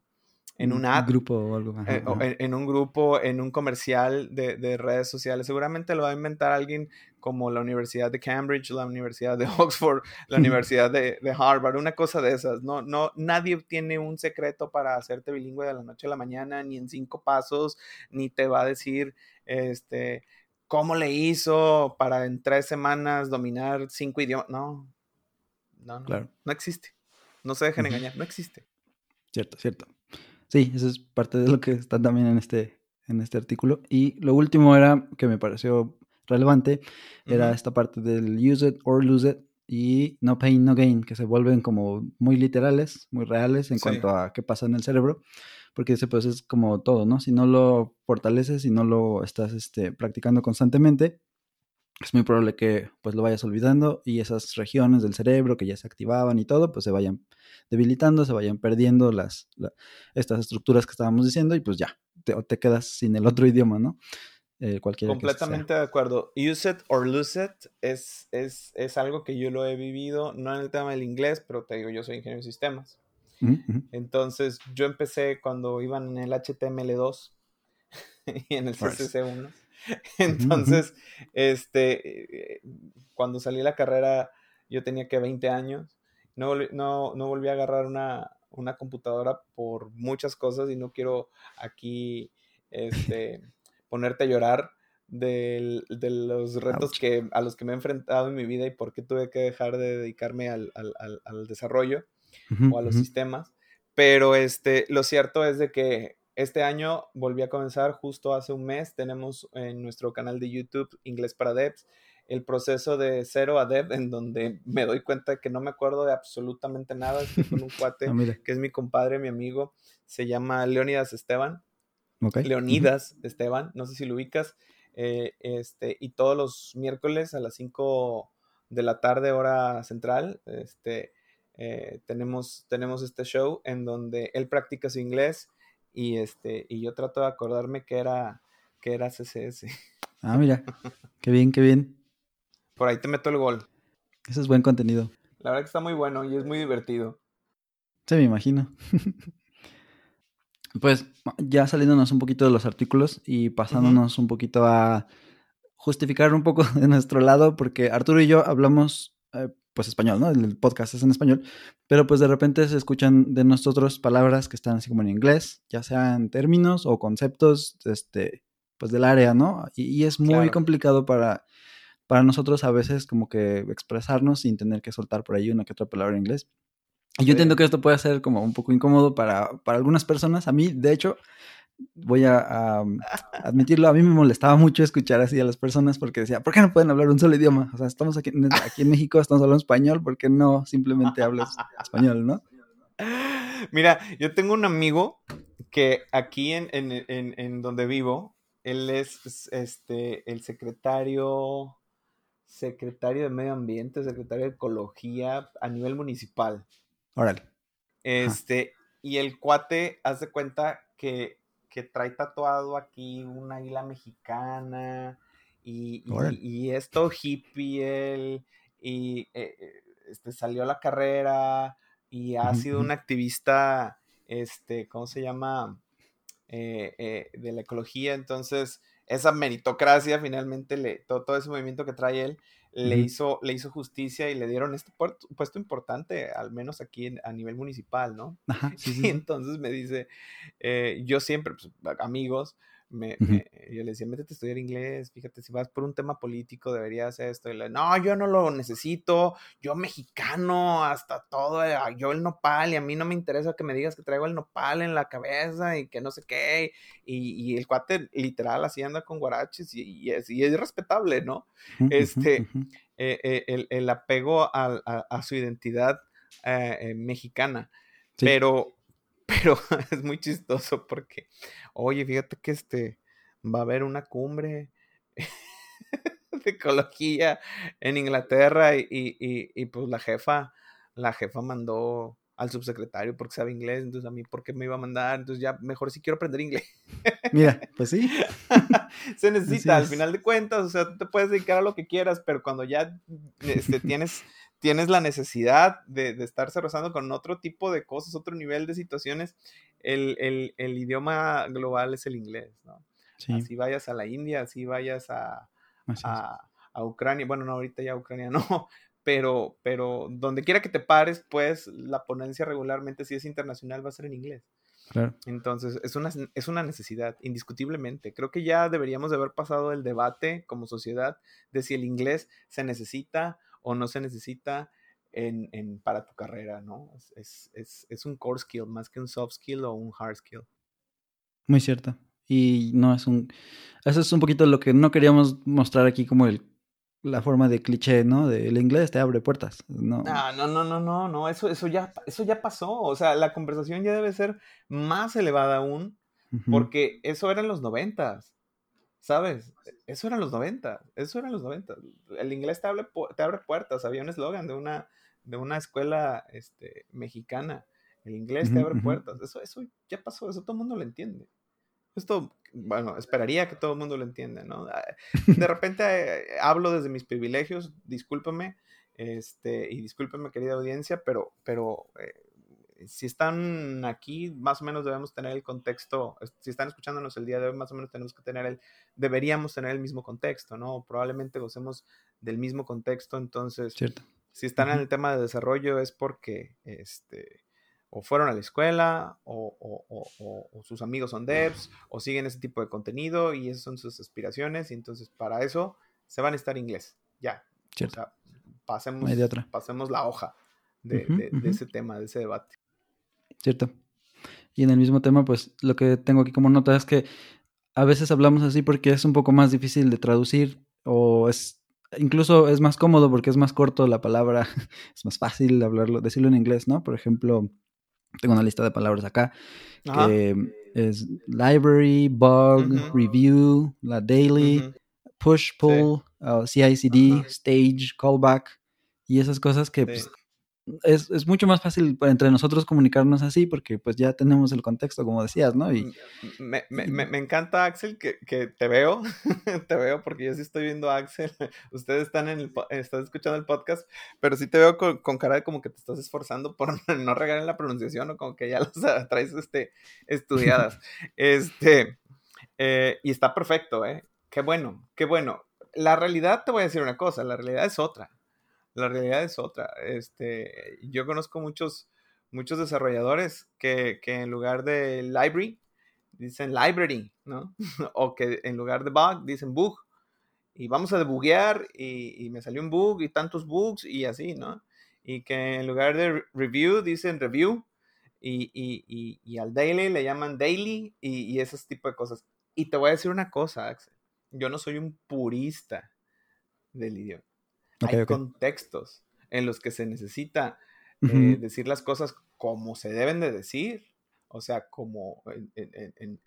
En un ad. grupo o algo. Eh, en, un grupo, en un comercial de, redes sociales. Seguramente lo va a inventar alguien como la Universidad de Cambridge, la Universidad de [laughs] Oxford, la [laughs] Universidad de, Harvard, una cosa de esas. No, no, nadie tiene un secreto para hacerte bilingüe de la noche a la mañana, ni en cinco pasos, ni te va a decir, este, cómo le hizo para en tres semanas dominar cinco idiomas. No, no, no, no existe. No se dejen engañar, no existe. Cierto, cierto. Sí, eso es parte de lo que está también en este, en este artículo. Y lo último era, que me pareció relevante, era esta parte del use it or lose it y no pain, no gain, que se vuelven como muy literales, muy reales en cuanto a qué pasa en el cerebro, porque ese pues es como todo, ¿no? Si no lo fortaleces, si no lo estás este, practicando constantemente, es muy probable que pues lo vayas olvidando y esas regiones del cerebro que ya se activaban y todo, pues se vayan debilitando, se vayan perdiendo las, estas estructuras que estábamos diciendo y pues ya, te, te quedas sin el otro idioma, ¿no? Eh, Completamente de acuerdo. Use it or lose it es, es, es, algo que yo lo he vivido, no en el tema del inglés, pero te digo, yo soy ingeniero de sistemas. Entonces, yo empecé cuando iban en el HTML2 [laughs] y en el CSS1. [laughs] Entonces, este, eh, cuando salí la carrera, yo tenía que 20 años. No, no, no volví a agarrar una, una, computadora por muchas cosas y no quiero aquí este, [laughs] ponerte a llorar de, de los retos que, a los que me he enfrentado en mi vida y por qué tuve que dejar de dedicarme al, al, al, desarrollo o a los sistemas. Pero este, lo cierto es de que este año volví a comenzar justo hace un mes. Tenemos en nuestro canal de YouTube Inglés para Devs el proceso de cero a dev en donde [laughs] me doy cuenta que no me acuerdo de absolutamente nada. Estoy con un [laughs] cuate ah, que es mi compadre, mi amigo. Se llama Leonidas Esteban. Leonidas Esteban, no sé si lo ubicas. Eh, este, y todos los miércoles a las 5 de la tarde, hora central, este, eh, tenemos, tenemos este show en donde él practica su inglés y este y yo trato de acordarme que era que era CSS. Ah, mira. qué bien, qué bien. Por ahí te meto el gol. Eso es buen contenido. La verdad que está muy bueno y es muy divertido. Sí, me imagino. [laughs] pues ya saliéndonos un poquito de los artículos y pasándonos un poquito a justificar un poco [laughs] de nuestro lado, porque Arturo y yo hablamos eh, pues español, ¿no? El podcast es en español, pero pues de repente se escuchan de nosotros palabras que están así como en inglés, ya sean términos o conceptos, este, pues del área, ¿no? Y, es muy complicado para, para nosotros a veces como que expresarnos sin tener que soltar por ahí una que otra palabra en inglés. Y yo entiendo que esto puede ser como un poco incómodo para, para algunas personas. A mí, de hecho, voy a, admitirlo, a mí me molestaba mucho escuchar así a las personas porque decía, ¿por qué no pueden hablar un solo idioma? O sea, estamos aquí, aquí en México, estamos hablando español, ¿por qué no simplemente hablas español, no? Mira, yo tengo un amigo que aquí en, en, en, donde vivo, él es este, el secretario, secretario de Medio Ambiente, secretario de Ecología a nivel municipal. Órale. Este, y el cuate hace cuenta que que trae tatuado aquí una águila mexicana y, y, esto hippie él y eh, eh, este, salió a la carrera y ha sido un activista, este, ¿cómo se llama? Eh, de la ecología, entonces esa meritocracia finalmente, le, todo, todo ese movimiento que trae él, le, hizo, le hizo justicia y le dieron este puesto importante, al menos aquí a nivel municipal, ¿no? Ajá, Y [laughs] entonces me dice, eh, yo siempre, pues, amigos, me, yo le decía, métete a estudiar inglés, fíjate, si vas por un tema político deberías esto. Y le, no, yo no lo necesito, yo mexicano, hasta todo, eh, yo el nopal, y a mí no me interesa que me digas que traigo el nopal en la cabeza y que no sé qué. Y, el cuate literal así anda con guaraches y, es, y es respetable, ¿no? este, eh, eh, el, apego a, su identidad mexicana. Pero pero [laughs] es muy chistoso porque, oye, fíjate que este va a haber una cumbre [laughs] de ecología en Inglaterra y, y, y, pues la jefa, la jefa mandó al subsecretario porque sabe inglés, entonces a mí, ¿por qué me iba a mandar? Entonces ya mejor si quiero aprender inglés. Mira, pues sí. [laughs] Se necesita, al final de cuentas, o sea, tú te puedes dedicar a lo que quieras, pero cuando ya este, tienes, tienes la necesidad de, de estarse rozando con otro tipo de cosas, otro nivel de situaciones, el, el, el idioma global es el inglés, ¿no? Sí. Así vayas a la India, así vayas a, a, a, Ucrania, bueno, no, ahorita ya Ucrania no, [laughs] pero, pero donde quiera que te pares, pues la ponencia regularmente, si es internacional, va a ser en inglés. Claro. Entonces, es una, es una necesidad, indiscutiblemente. Creo que ya deberíamos de haber pasado el debate como sociedad de si el inglés se necesita o no se necesita en, en para tu carrera, ¿no? Es, es, es, un core skill más que un soft skill o un hard skill. Muy cierto. Y no es un... Eso es un poquito lo que no queríamos mostrar aquí como el la forma de cliché, ¿no? Del inglés te abre puertas. No, ah, no, no, no, no, no, eso, eso, ya, eso ya pasó. O sea, la conversación ya debe ser más elevada aún, porque eso era en los noventas, ¿sabes? Eso era en los noventas, eso era en los noventas. El inglés te abre, te abre puertas. Había un eslogan de una, de una escuela este, mexicana. El inglés te abre puertas. Eso, eso ya pasó, eso todo el mundo lo entiende. Esto, bueno, esperaría que todo el mundo lo entienda, ¿no? Ah, de [laughs] repente eh, hablo desde mis privilegios, discúlpame, este, y discúlpeme querida audiencia, pero, pero eh, si están aquí, más o menos debemos tener el contexto, si están escuchándonos el día de hoy, más o menos tenemos que tener el, deberíamos tener el mismo contexto, ¿no? Probablemente gocemos del mismo contexto, entonces, Cierto. si están en el tema de desarrollo es porque, este, o fueron a la escuela, o, sus amigos son devs, o siguen ese tipo de contenido y esas son sus aspiraciones. Y entonces para eso se van a estar inglés. Ya. O sea, pasemos, pasemos la hoja de, ese tema, de ese debate. Cierto. Y en el mismo tema, pues lo que tengo aquí como nota es que a veces hablamos así porque es un poco más difícil de traducir o es incluso es más cómodo porque es más corto la palabra, [laughs] es más fácil hablarlo, decirlo en inglés, ¿no? Por ejemplo, tengo una lista de palabras acá. Que es library, bug, review, la daily, push, pull, uh, CICD, stage, callback. Y esas cosas que pues, es, es, mucho más fácil entre nosotros comunicarnos así porque pues ya tenemos el contexto, como decías, ¿no? Y, me, me, me, encanta, Axel, que, que te veo, [laughs] te veo porque yo sí estoy viendo a Axel, [laughs] ustedes están, en el, están escuchando el podcast, pero sí te veo con, con, cara de como que te estás esforzando por [laughs] no regar en la pronunciación o como que ya las traes este, estudiadas. este, eh, y está perfecto, ¿eh? Qué bueno, qué bueno. La realidad, te voy a decir una cosa, la realidad es otra la realidad es otra. Este, yo conozco muchos, muchos desarrolladores que, en lugar de library dicen library, ¿no? [laughs] o que en lugar de bug dicen bug. Y vamos a debuguear y, me salió un bug y tantos bugs y así, ¿no? Y que en lugar de review dicen review y, al daily le llaman daily y, y esos tipos de cosas. Y te voy a decir una cosa, Axel. Yo no soy un purista del idioma hay contextos en los que se necesita eh, decir las cosas como se deben de decir, o sea, como en,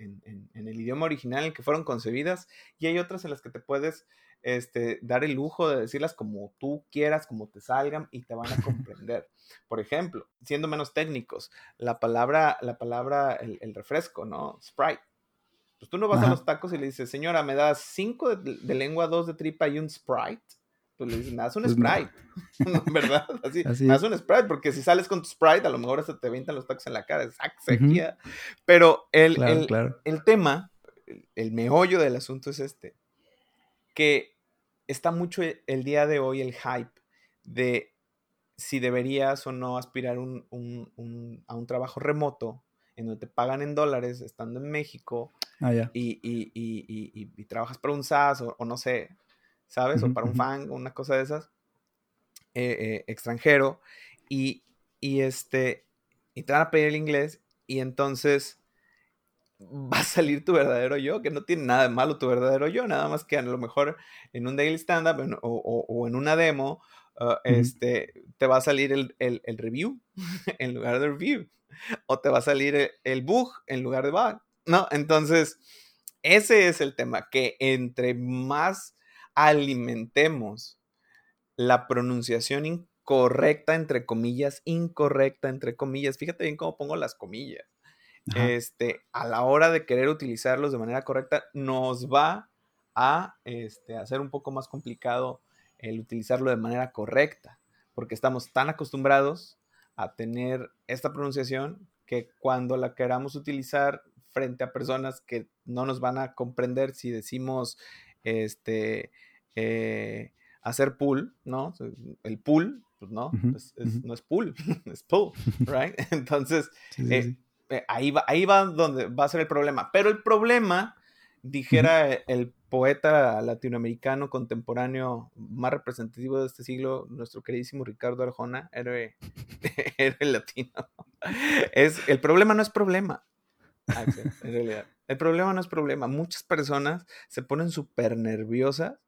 el idioma original en el que fueron concebidas, y hay otras en las que te puedes este, dar el lujo de decirlas como tú quieras, como te salgan y te van a [laughs] comprender. Por ejemplo, siendo menos técnicos, la palabra, la palabra, el, refresco, ¿no? Sprite. Pues tú no vas a los tacos y le dices, señora, me das cinco de, de lengua, dos de tripa y un Sprite pues le dicen, haz un pues Sprite, [laughs] ¿verdad? Así, haz un Sprite, porque si sales con tu Sprite, a lo mejor hasta te avientan los tacos en la cara, exacto, sequía. Pero el, el, tema, el meollo del asunto es este, que está mucho el día de hoy el hype de si deberías o no aspirar un, a un trabajo remoto en donde te pagan en dólares estando en México ah, y, y, y, y, trabajas para un SaaS o no sé, ¿sabes? o para un fan, una cosa de esas, eh, eh, extranjero, y, y, este, y te van a pedir el inglés, y entonces [laughs] va a salir tu verdadero yo, que no tiene nada de malo tu verdadero yo, nada más que a lo mejor en un daily stand-up o, o, en una demo, uh, este, te va a salir el, el, el review [laughs] en lugar de review, o te va a salir el, el bug en lugar de bug, ¿no? Entonces, ese es el tema, que entre más alimentemos la pronunciación correcta, entre comillas, incorrecta, entre comillas. Fíjate bien cómo pongo las comillas. Este, a la hora de querer utilizarlos de manera correcta, nos va a este, hacer un poco más complicado el utilizarlo de manera correcta, porque estamos tan acostumbrados a tener esta pronunciación que cuando la queramos utilizar frente a personas que no nos van a comprender si decimos este eh, hacer pull, ¿no? El pull, pues no, no es pull, [laughs] es pull, [laughs] right? [laughs] Entonces, eh, eh, ahí, va, ahí va donde va a ser el problema. Pero el problema, dijera el poeta latinoamericano contemporáneo más representativo de este siglo, nuestro queridísimo Ricardo Arjona, héroe, héroe latino, es, el problema no es problema. Ah, en realidad. El problema no es problema. Muchas personas se ponen súper nerviosas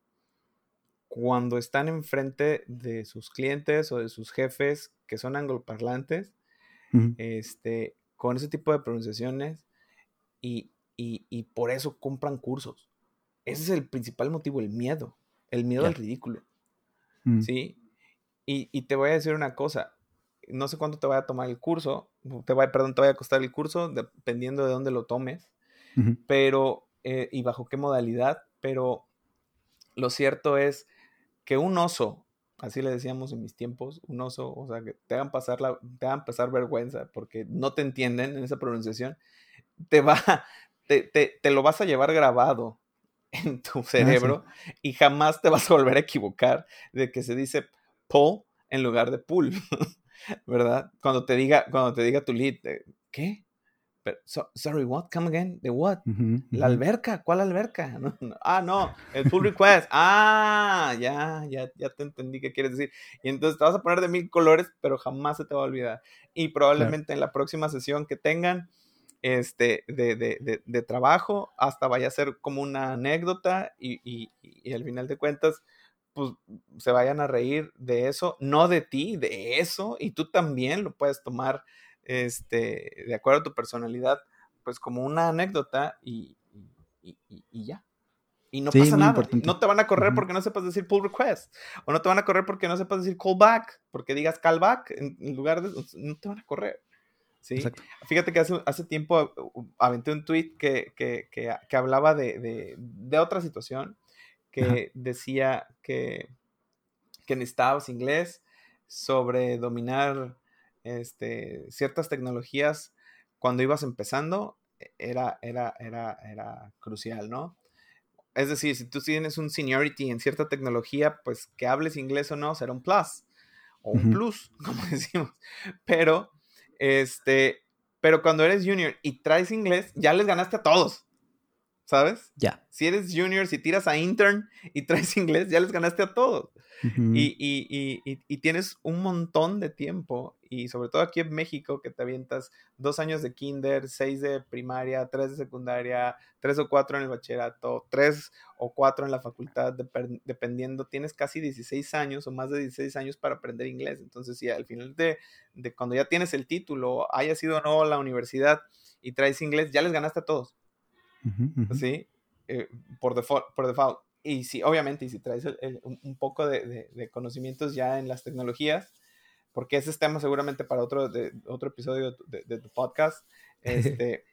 cuando están enfrente de sus clientes o de sus jefes que son angloparlantes, este, con ese tipo de pronunciaciones y, por eso compran cursos. Ese es el principal motivo, el miedo, el miedo al ridículo. Mm. ¿Sí? Y, te voy a decir una cosa, no sé cuánto te vaya a tomar el curso, te va, perdón, te vaya a costar el curso, dependiendo de dónde lo tomes, pero, eh, y bajo qué modalidad, pero lo cierto es que un oso, así le decíamos en mis tiempos, un oso, o sea, que te hagan pasar, la, te hagan pasar vergüenza porque no te entienden en esa pronunciación, te va, [laughs] te, te, te lo vas a llevar grabado [laughs] en tu ah, cerebro y jamás te vas a volver a equivocar de que se dice pull en lugar de pull, [laughs] ¿verdad? Cuando te diga, cuando te diga tu lead, ¿qué? Sorry, what? Come again? ¿De what? La alberca, ¿cuál alberca? [laughs] Ah, no, el pull request. Ah, ya, ya, ya te entendí qué quieres decir. Y entonces te vas a poner de mil colores, pero jamás se te va a olvidar. Y probablemente en la próxima sesión que tengan este, de, de, de, trabajo, hasta vaya a ser como una anécdota y, y, y al final de cuentas, pues se vayan a reír de eso, no de ti, de eso, y tú también lo puedes tomar este, de acuerdo a tu personalidad, pues como una anécdota y, ya. Y no pasa nada. No te van a correr porque no sepas decir pull request. O no te van a correr porque no sepas decir callback. Porque digas callback en, lugar de. No te van a correr. ¿sí? Fíjate que hace, hace tiempo uh, aventé un tweet que, que, que, hablaba de, de, otra situación. Que decía que, que necesitabas inglés sobre dominar este, ciertas tecnologías cuando ibas empezando e, era, era, era, era crucial, ¿no? Es decir, si tú tienes un seniority en cierta tecnología, pues que hables inglés o no será un plus o un plus, [laughs] como decimos. Pero, este, pero cuando eres junior y traes inglés, ya les ganaste a todos. ¿Sabes? Ya. Si eres junior, si tiras a intern y traes [laughs] inglés, ya les ganaste a todos. y, tienes un montón de tiempo, y sobre todo aquí en México, que te avientas dos años de kinder, seis de primaria, tres de secundaria, tres o cuatro en el bachillerato, tres o cuatro en la facultad, dependiendo, tienes casi 16 años o más de 16 años para aprender inglés. Entonces, si al final de, de cuando ya tienes el título, haya sido o no la universidad y traes inglés, ya les ganaste a todos. ¿Sí? Eh, por, default, por default y si, obviamente, y si traes un, poco de, conocimientos ya en las tecnologías, porque ese es tema seguramente para otro, de, otro episodio de, tu podcast, [laughs] este,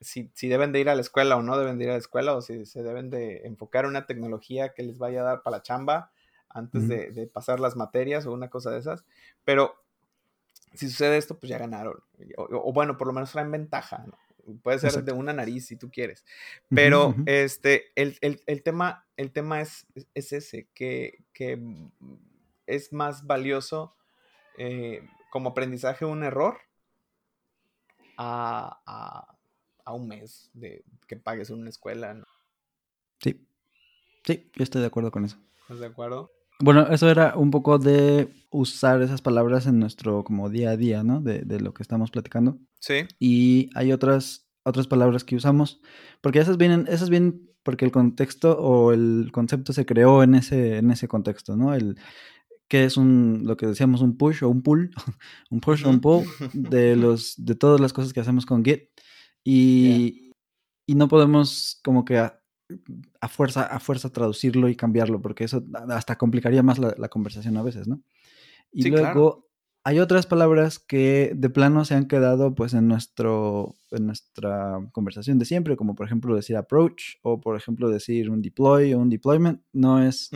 si, si, deben de ir a la escuela o no deben de ir a la escuela, o si se deben de enfocar una tecnología que les vaya a dar para la chamba antes de, pasar las materias o una cosa de esas. Pero si sucede esto, pues ya ganaron. O, bueno, por lo menos traen ventaja, ¿no? Puede ser de una nariz si tú quieres. Pero este, el, tema, el tema es, es ese, que, es más valioso eh, como aprendizaje un error a, un mes de que pagues en una escuela. Sí, sí, yo estoy de acuerdo con eso. ¿Estás de acuerdo? Bueno, eso era un poco de usar esas palabras en nuestro como día a día, ¿no? De, de, lo que estamos platicando. Sí. Y hay otras, otras palabras que usamos, porque esas vienen, esas vienen porque el contexto o el concepto se creó en ese, en ese contexto, ¿no? El que es un, lo que decíamos, un push o un pull, [laughs] un push o un pull de los, de todas las cosas que hacemos con Git. Y, y no podemos como que a fuerza, a fuerza traducirlo y cambiarlo, porque eso hasta complicaría más la, conversación a veces, ¿no? Y luego hay otras palabras que de plano se han quedado pues en nuestro en nuestra conversación de siempre, como por ejemplo decir approach o por ejemplo decir un deploy o un deployment, no es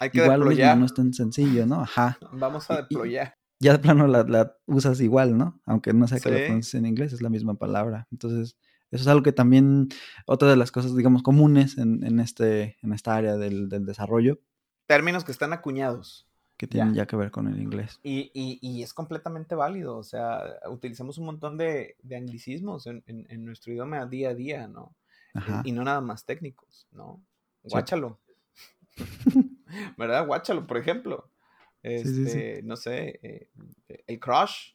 hay que igual no es tan sencillo, ¿no? Ajá. Vamos a deployar. ya de plano la, usas igual, ¿no? Aunque no sea que lo pronuncies en inglés, es la misma palabra. Entonces, eso es algo que también, otra de las cosas, digamos, comunes en, en este, en esta área del, del desarrollo. Términos que están acuñados que tienen ya, que ver con el inglés. Y, y, y, es completamente válido, o sea, utilizamos un montón de, de anglicismos en, en, nuestro idioma día a día, ¿no? Y, no nada más técnicos, ¿no? Guáchalo. [laughs] ¿Verdad? Guáchalo, por ejemplo. Este, no sé, eh, el crush,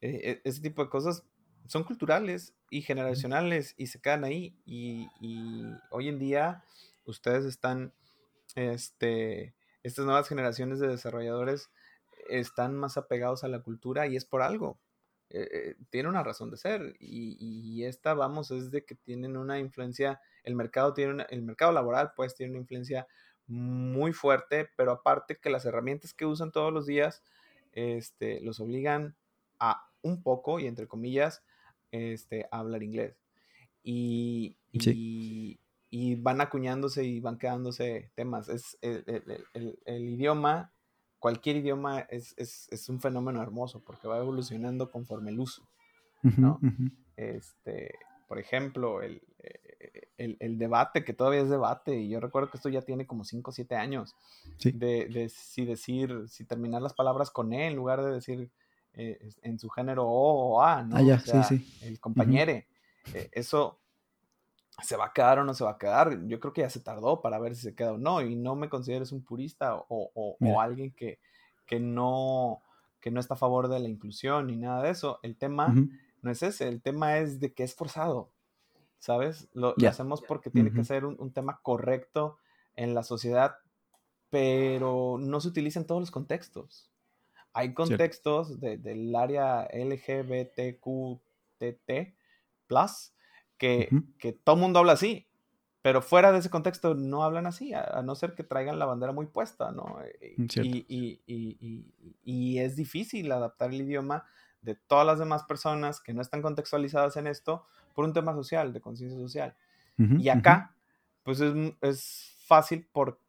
eh, e, ese tipo de cosas son culturales y generacionales y se quedan ahí. Y, y hoy en día ustedes están, este, estas nuevas generaciones de desarrolladores están más apegados a la cultura y es por algo. Eh, eh, tiene una razón de ser y, esta, vamos, es de que tienen una influencia, el mercado tiene el mercado laboral pues tiene una influencia muy fuerte, pero aparte que las herramientas que usan todos los días, este, los obligan a un poco y entre comillas, este, a hablar inglés. Y, y van acuñándose y van quedándose temas. Es el, idioma, cualquier idioma es, un fenómeno hermoso porque va evolucionando conforme el uso. ¿no? Este, por ejemplo, el, debate, que todavía es debate, y yo recuerdo que esto ya tiene como 5 o 7 años, de, si decir, si terminar las palabras con E en lugar de decir eh, en su género O o A, ¿no? Ah, sí, sí. El compañere. Eh, eso ¿se va a quedar o no se va a quedar? Yo creo que ya se tardó para ver si se queda o no, y no me consideres un purista o, o, alguien que, que, no, que no está a favor de la inclusión ni nada de eso. El tema no es ese, el tema es de que es forzado, ¿sabes? Lo, hacemos porque tiene que ser un, tema correcto en la sociedad, pero no se utiliza en todos los contextos. Hay contextos del área LGBTQTT, plus, que, todo el mundo habla así, pero fuera de ese contexto no hablan así, a, no ser que traigan la bandera muy puesta, ¿no? Mm, y, es difícil adaptar el idioma de todas las demás personas que no están contextualizadas en esto por un tema social, de conciencia social. y acá, pues es, fácil por,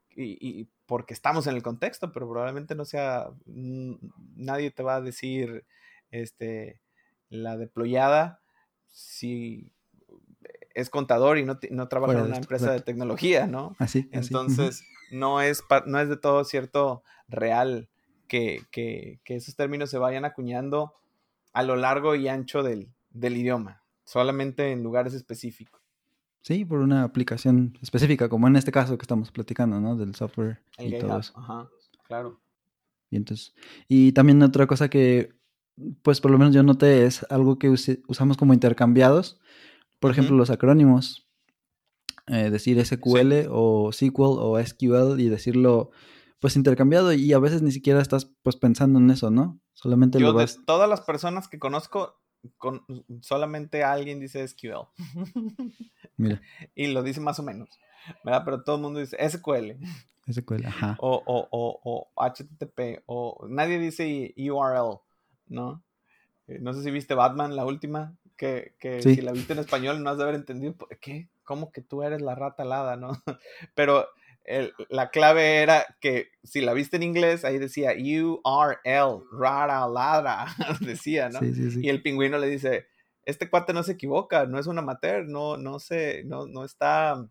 porque estamos en el contexto, pero probablemente no sea, nadie te va a decir, este, la deployada, si es contador y no, no trabaja en una empresa de tecnología, ¿no? Así. Entonces, no, es, no es de todo cierto real que, esos términos se vayan acuñando a lo largo y ancho del, idioma, solamente en lugares específicos. Sí, por una aplicación específica, como en este caso que estamos platicando, ¿no? Del software y todo eso. Ajá, claro. Y, entonces, y también otra cosa que, pues por lo menos yo noté, es algo que usamos como intercambiados, por ejemplo, los acrónimos. Eh, decir SQL o SQL o SQL y decirlo pues intercambiado y a veces ni siquiera estás pues pensando en eso, ¿no? Solamente lo vas... de todas las personas que conozco, con, solamente alguien dice SQL. [laughs] Mira. y lo dice más o menos, ¿verdad? Pero todo el mundo dice SQL. SQL, ajá. O, o, o, o HTTP, o nadie dice URL, ¿no? Eh, no sé si viste Batman, la última, que, si la viste en español no has de haber entendido, ¿qué? ¿Cómo que tú eres la rata alada, no? [laughs] Pero la clave era que si la viste en inglés, ahí decía U-R-L, rara ladra, [laughs] decía, ¿no? Y el pingüino le dice, este cuate no se equivoca, no es un amateur, no, no se, no, no está,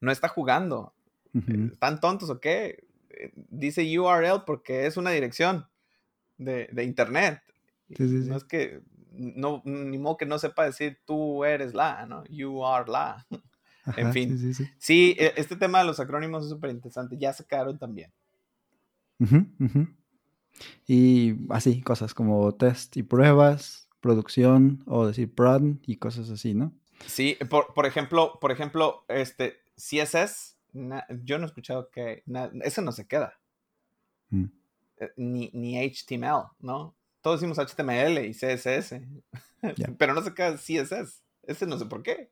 no está jugando. ¿Están tontos o qué? Eh, dice URL porque es una dirección de, de internet. no es que no, ni modo que no sepa decir tú eres la, ¿no? You are la. En fin. Sí, e, este tema de los acrónimos es súper interesante. Ya se quedaron también. Y así, cosas como test y pruebas, producción, o decir prod y cosas así, ¿no? Sí, por, ejemplo, por ejemplo, este CSS, yo no he escuchado que eso no se queda. Mm. Eh, ni, ni HTML, ¿no? todos decimos HTML y CSS, [laughs] pero no se queda CSS. Ese no sé por qué,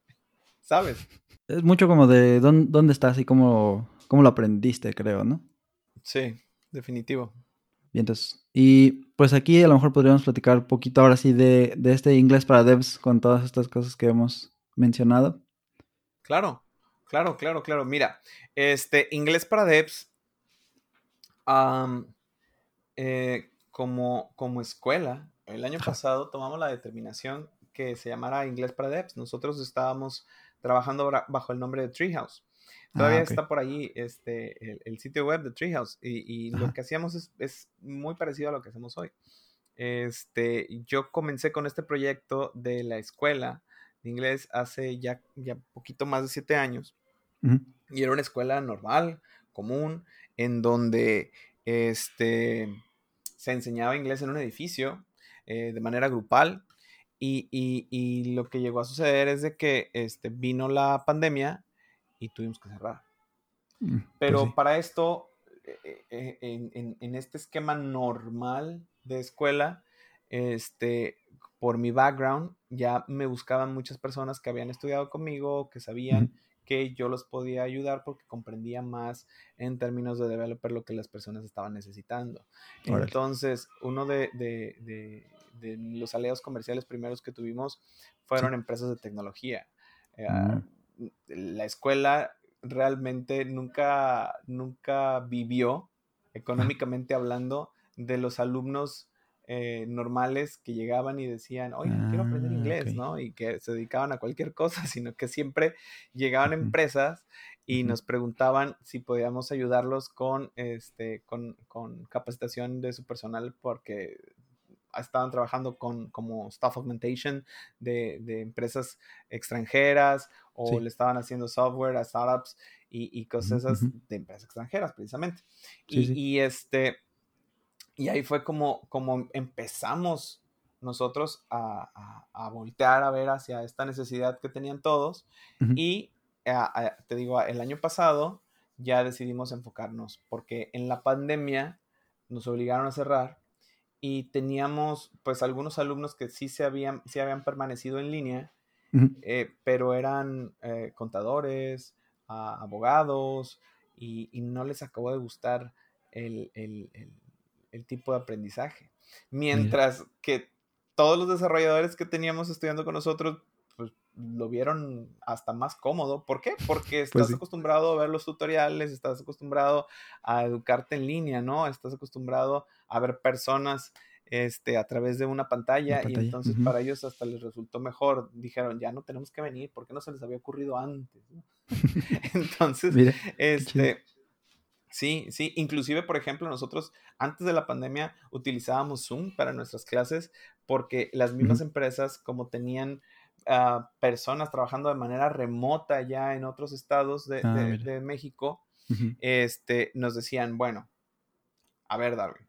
¿sabes? Es mucho como de dónde, estás y cómo, cómo lo aprendiste, creo, ¿no? Sí, definitivo. Bien, entonces. Y pues aquí a lo mejor podríamos platicar un poquito ahora sí de, este inglés para devs con todas estas cosas que hemos mencionado. Claro, claro, claro, claro. Mira, este inglés para devs, eh, como, como escuela, el año pasado tomamos la determinación que se llamara inglés para devs. Nosotros estábamos trabajando bajo el nombre de Treehouse. Todavía ah, está por ahí este, el, sitio web de Treehouse y, lo que hacíamos es, muy parecido a lo que hacemos hoy. Este, yo comencé con este proyecto de la escuela de inglés hace ya, ya poquito más de siete años y era una escuela normal, común, en donde este, se enseñaba inglés en un edificio eh, de manera grupal y, y, lo que llegó a suceder es de que este, vino la pandemia y tuvimos que cerrar. Mm, pues Pero para esto, eh, eh, en, en, este esquema normal de escuela, este, por mi background, ya me buscaban muchas personas que habían estudiado conmigo, que sabían que yo los podía ayudar porque comprendía más en términos de developer lo que las personas estaban necesitando. Entonces, uno de, de, de, los aliados comerciales primeros que tuvimos fueron empresas de tecnología. Eh, la escuela realmente nunca, nunca vivió, económicamente hablando, de los alumnos eh, normales que llegaban y decían, oye, quiero aprender ah, inglés, ¿no? Y que se dedicaban a cualquier cosa, [laughs] sino que siempre llegaban empresas y nos preguntaban si podíamos ayudarlos con, este, con, con capacitación de su personal porque estaban trabajando con como staff augmentation de, de empresas extranjeras o le estaban haciendo software a startups y, y cosas de empresas extranjeras precisamente. y, este, y ahí fue como, como empezamos nosotros a, a, voltear a ver hacia esta necesidad que tenían todos y te digo, el año pasado ya decidimos enfocarnos porque en la pandemia nos obligaron a cerrar y teníamos pues algunos alumnos que sí se habían, sí habían permanecido en línea, eh, pero eran eh, contadores, abogados y, no les acabó de gustar el, tipo de aprendizaje. Mientras que todos los desarrolladores que teníamos estudiando con nosotros lo vieron hasta más cómodo. ¿Por qué? Porque pues estás acostumbrado a ver los tutoriales, estás acostumbrado a educarte en línea, ¿no? Estás acostumbrado a ver personas este, a través de una pantalla, y entonces para ellos hasta les resultó mejor. Dijeron, ya no tenemos que venir, ¿por qué no se les había ocurrido antes? [laughs] entonces, este... Sí, sí, inclusive, por ejemplo, nosotros antes de la pandemia utilizábamos Zoom para nuestras clases porque las mismas empresas, como tenían uh, personas trabajando de manera remota ya en otros estados de, ah, de, México, este, nos decían, bueno, a ver, Darwin,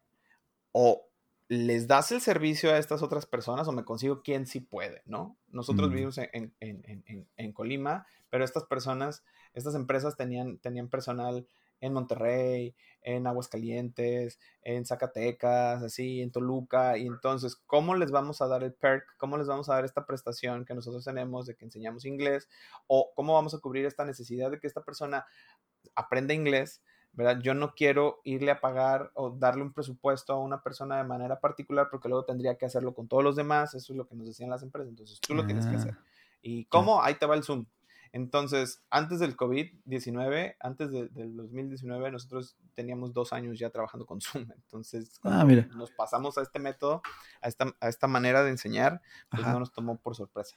o les das el servicio a estas otras personas o me consigo quien sí puede, ¿no? Nosotros vivimos en, en, en, Colima, pero estas personas, estas empresas tenían, tenían personal en Monterrey, en Aguascalientes, en Zacatecas, así, en Toluca. Y entonces, ¿cómo les vamos a dar el perk? ¿Cómo les vamos a dar esta prestación que nosotros tenemos de que enseñamos inglés? ¿O cómo vamos a cubrir esta necesidad de que esta persona aprenda inglés? ¿verdad? Yo no quiero irle a pagar o darle un presupuesto a una persona de manera particular porque luego tendría que hacerlo con todos los demás. Eso es lo que nos decían las empresas. Entonces, tú lo tienes que hacer. Ah, ¿Y cómo? Ahí te va el Zoom. Entonces, antes del COVID-19, antes del 2019, nosotros teníamos dos años ya trabajando con Zoom. [laughs] Entonces, ah, cuando nos pasamos a este método, a esta, a esta manera de enseñar, pues no nos tomó por sorpresa.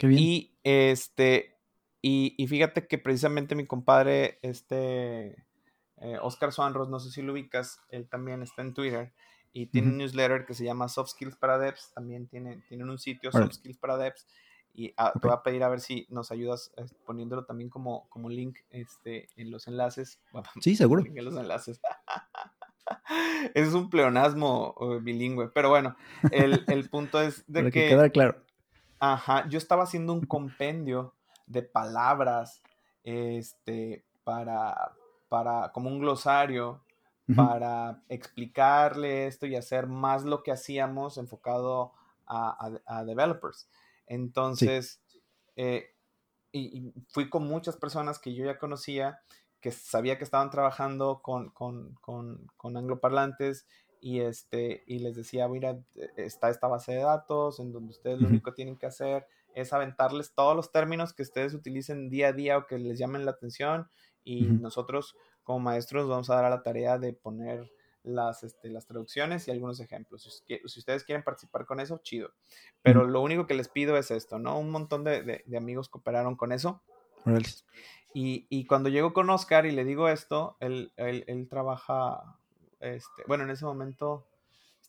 Qué bien. Y este, y, y fíjate que precisamente mi compadre, este eh, Oscar Swanros, no sé si lo ubicas, él también está en Twitter y tiene un newsletter que se llama Soft Skills para Devs. También tiene, tienen un sitio, Soft Skills para Devs y ah, te voy a pedir a ver si nos ayudas eh, poniéndolo también como, como link este, en los enlaces. [laughs] sí, seguro. En los enlaces. [laughs] es un pleonasmo eh, bilingüe, pero bueno, el, el punto es [laughs] de Para que... que quedar claro. Ajá, yo estaba haciendo un compendio de palabras, este, para, para, como un glosario, para explicarle esto y hacer más lo que hacíamos enfocado a, a developers. Entonces, eh, y, fui con muchas personas que yo ya conocía que sabía que estaban trabajando con, con, con, con angloparlantes y, este, y les decía, mira, está esta base de datos en donde ustedes lo único que tienen que hacer es aventarles todos los términos que ustedes utilicen día a día o que les llamen la atención y nosotros como maestros vamos a dar a la tarea de poner las, este, las traducciones y algunos ejemplos. Si, ustedes quieren participar con eso, chido. Pero lo único que les pido es esto, ¿no? Un montón de, amigos cooperaron con eso. Y, y, cuando llego con Oscar y le digo esto, él, él, él trabaja, este, bueno, en ese momento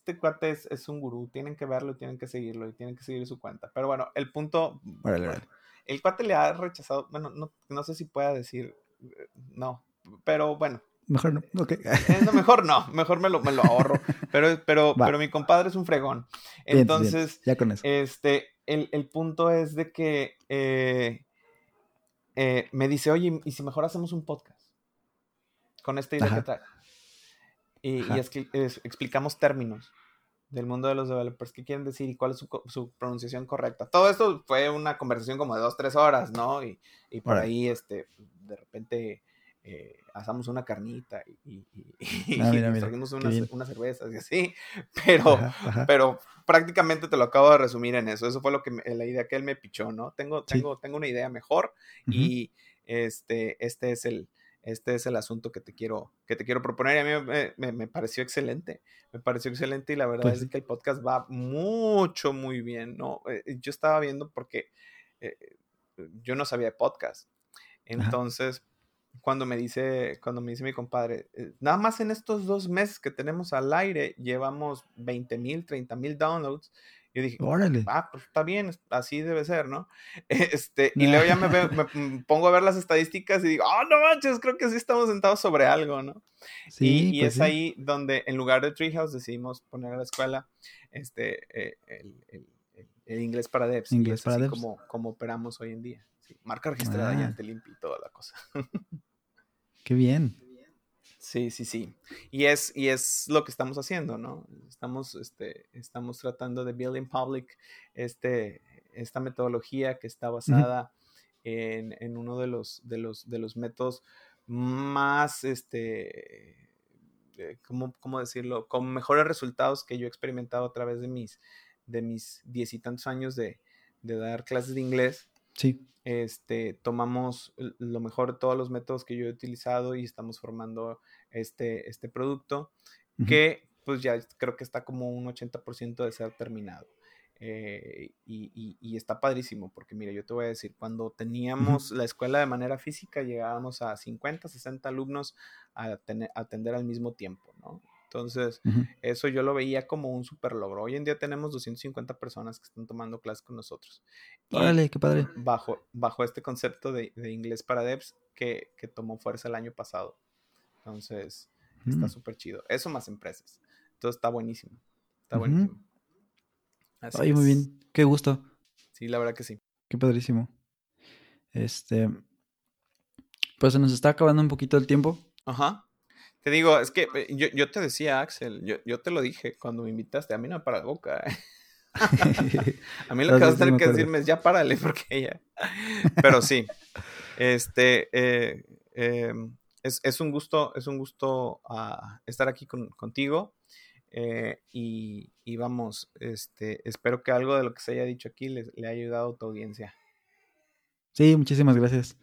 este cuate es, un gurú, tienen que verlo, tienen que seguirlo y tienen que seguir su cuenta. Pero bueno, el punto, el cuate le ha rechazado, bueno, no, sé si pueda decir, eh, no, pero bueno. Mejor no. Eh, mejor no, mejor me lo, me lo ahorro. Pero, pero, pero mi compadre es un fregón. Entonces, ya con eso. Este, el, punto es de que eh, me dice, oye, ¿y si mejor hacemos un podcast? Con esta idea que trae. Y, y es que explicamos términos del mundo de los developers, qué quieren decir y cuál es su, pronunciación correcta. Todo esto fue una conversación como de dos, tres horas, ¿no? Y, por ahí, este, de repente, eh, asamos una carnita y, y, [laughs] ah, unas, cervezas y así, [laughs] pero, pero prácticamente te lo acabo de resumir en eso. Eso fue lo que la idea que él me pichó, ¿no? Tengo, tengo, tengo una idea mejor y este, este es el, este es el asunto que te quiero, que te quiero proponer. Y a mí me, pareció excelente, me pareció excelente y la verdad pues es que el podcast va mucho, muy bien, ¿no? Eh, eh, yo estaba viendo porque eh, yo no sabía de podcast. Entonces, cuando me dice, cuando me dice mi compadre, nada más en estos dos meses que tenemos al aire, llevamos 20 mil, 30 mil downloads yo dije, Órale. ah, pues está bien, así debe ser, ¿no? [laughs] Este, y luego ya me, [laughs] me, pongo a ver las estadísticas y digo, oh, no manches, creo que sí estamos sentados sobre algo, ¿no? Sí, y, pues es ahí donde en lugar de Treehouse decidimos poner a la escuela este, eh, el, el, inglés para devs. Inglés para así Como, como operamos hoy en día. Marca registrada ya ah. ante y toda la cosa. [laughs] Qué bien. Sí, sí, sí. Y es, y es lo que estamos haciendo, ¿no? Estamos, este, estamos tratando de build in public este, esta metodología que está basada en, uno de los, de los, de los métodos más, este, eh, ¿cómo, decirlo? Con mejores resultados que yo he experimentado a través de mis, de mis diez y tantos años de, de dar clases de inglés. Sí. Este, tomamos lo mejor de todos los métodos que yo he utilizado y estamos formando este, este producto que pues ya creo que está como un 80% de ser terminado. Eh, y, está padrísimo, porque mira, yo te voy a decir, cuando teníamos la escuela de manera física, llegábamos a 50, 60 alumnos a, tener, a atender al mismo tiempo, ¿no? Entonces, eso yo lo veía como un super logro. Hoy en día tenemos 250 personas que están tomando clases con nosotros. Órale, qué padre. Bajo, bajo este concepto de, inglés para devs que, tomó fuerza el año pasado. Entonces, está mm. súper chido. Eso más empresas. Entonces, está buenísimo. Está buenísimo. Ay, muy bien. Qué gusto. Sí, la verdad que sí. Qué padrísimo. Este. Pues se nos está acabando un poquito el tiempo. Ajá. Te digo, es que eh, yo, yo te decía, Axel, yo, yo, te lo dije cuando me invitaste, a mí no me para la boca. ¿eh? [laughs] a mí lo que vas a tener que decirme es ya párale, porque ya. Pero sí, este, eh, em, es, es, un gusto, es un gusto uh, estar aquí con, contigo. y, y, vamos, este, espero que algo de lo que se haya dicho aquí le, le haya ayudado a tu audiencia. Sí, muchísimas gracias.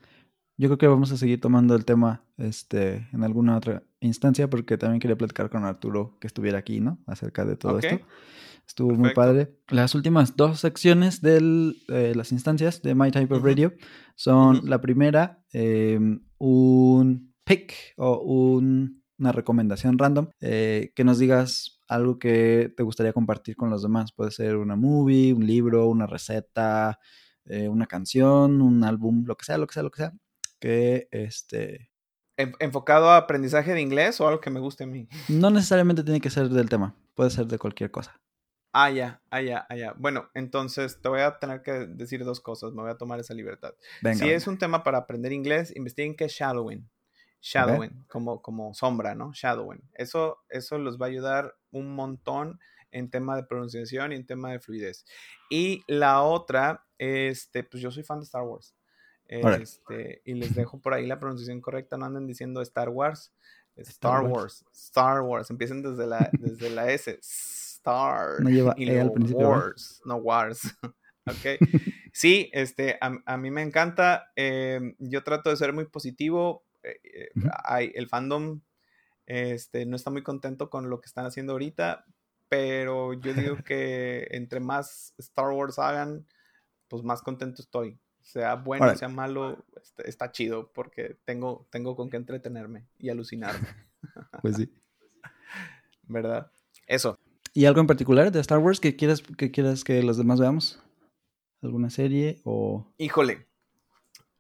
Yo creo que vamos a seguir tomando el tema este, en alguna otra instancia porque también quería platicar con Arturo que estuviera aquí, ¿no? Acerca de todo esto. Estuvo muy padre. Las últimas dos secciones de las instancias de My Type of Radio son la primera, em, un pick o una recomendación random, eh, que nos digas algo que te gustaría compartir con los demás. Puede ser una movie, un libro, una receta, eh, una canción, un álbum, lo que sea, lo que sea, lo que sea que este... ¿Enfocado a aprendizaje de inglés o algo que me guste a mí? [laughs] No necesariamente tiene que ser del tema, puede ser de cualquier cosa. Ah, ya, ah, ya, ah, ya. Bueno, entonces te voy a tener que decir dos cosas, me voy a tomar esa libertad. si es un tema para aprender inglés, investiguen qué es shadowing. Shadowing, como, como sombra, ¿no? Shadowing. Eso, eso los va a ayudar un montón en tema de pronunciación y en tema de fluidez. Y la otra, este, pues yo soy fan de Star Wars. Este, y les dejo por ahí la pronunciación correcta, no anden diciendo Star Wars. Star, Wars. Star Wars. Empiecen desde la, [laughs] desde la S. Star. No lleva y e al principio. Wars, no Wars. [laughs] ok. [laughs] Sí, este, a, mí me encanta. Em, yo trato de ser muy positivo. Eh, eh, hay, el fandom este, no está muy contento con lo que están haciendo ahorita, pero yo digo que entre más Star Wars hagan, pues más contento estoy. Sea bueno, sea malo, este, está, chido porque tengo, tengo con qué entretenerme y alucinarme. [laughs] pues sí. ¿Verdad? Eso. ¿Y algo en particular de Star Wars que quieras que, quieras que los demás veamos? ¿Alguna serie o...? Híjole,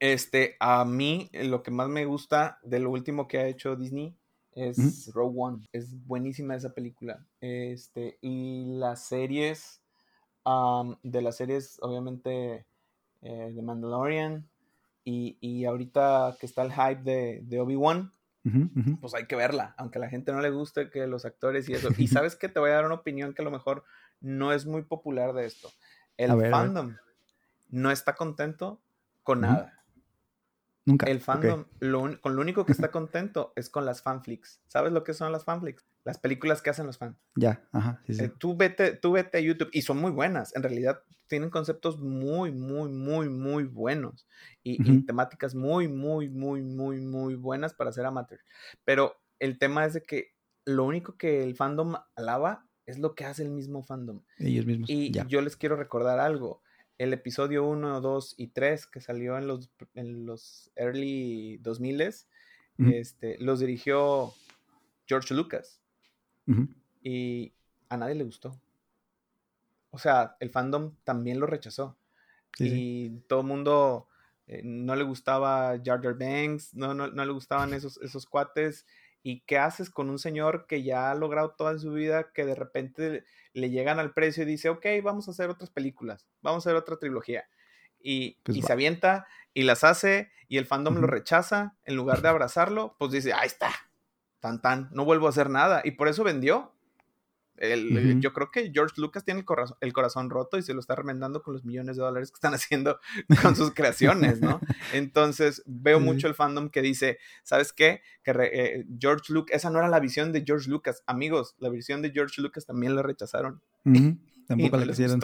este, a mí lo que más me gusta de lo último que ha hecho Disney es Rogue One. Es buenísima esa película. Este, y las series, de las series, obviamente, eh, de Mandalorian. Y, ahorita que está el hype de, de Obi-Wan, pues hay que verla, aunque a la gente no le guste que los actores y eso. Y [laughs] sabes que te voy a dar una opinión que a lo mejor no es muy popular de esto. El fandom no está contento con nada. El fandom, con lo único que está contento es con las fanflix. ¿Sabes lo que son las fanflix? Las películas que hacen los fans. Ya, ajá. Sí, sí. Eh, tú, vete, tú vete a YouTube y son muy buenas. En realidad tienen conceptos muy, muy, muy, muy buenos. Y, temáticas muy, muy, muy, muy, muy buenas para ser amateur. Pero el tema es de que lo único que el fandom alaba es lo que hace el mismo fandom. Ellos mismos. Y yo les quiero recordar algo el episodio 1, 2 y 3 que salió en los, en los early 2000 este, los dirigió George Lucas. Y a nadie le gustó. O sea, el fandom también lo rechazó. y todo el mundo eh, no le gustaba Jar Jar Banks, no, no, no le gustaban esos, esos cuates. ¿Y qué haces con un señor que ya ha logrado toda su vida, que de repente le llegan al precio y dice, ok, vamos a hacer otras películas, vamos a hacer otra trilogía? Y, pues se avienta y las hace y el fandom lo rechaza, en lugar de abrazarlo, pues dice, ahí está, tan tan, no vuelvo a hacer nada. Y por eso vendió. Yo creo que George Lucas tiene el corazón, roto y se lo está remendando con los millones de dólares que están [laughs] haciendo con sus creaciones, ¿no? [laughs] Entonces veo mucho el fandom que dice, ¿sabes qué? Que eh, George Lucas, esa no era la visión de George Lucas. Amigos, la visión de George Lucas también la rechazaron. [laughs] Tampoco la quisieron.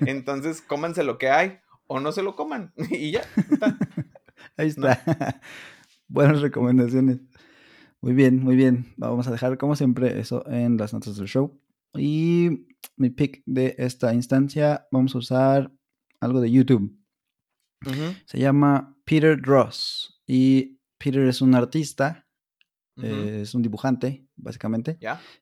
Entonces, cómanse lo que hay o no se lo coman y ya. Ahí está. Buenas recomendaciones. Muy bien, muy bien. Vamos a dejar como siempre eso en las notas del show. Y mi pick de esta instancia, vamos a usar algo de YouTube. Se llama Peter Dross. Y Peter es un artista, es un dibujante, básicamente.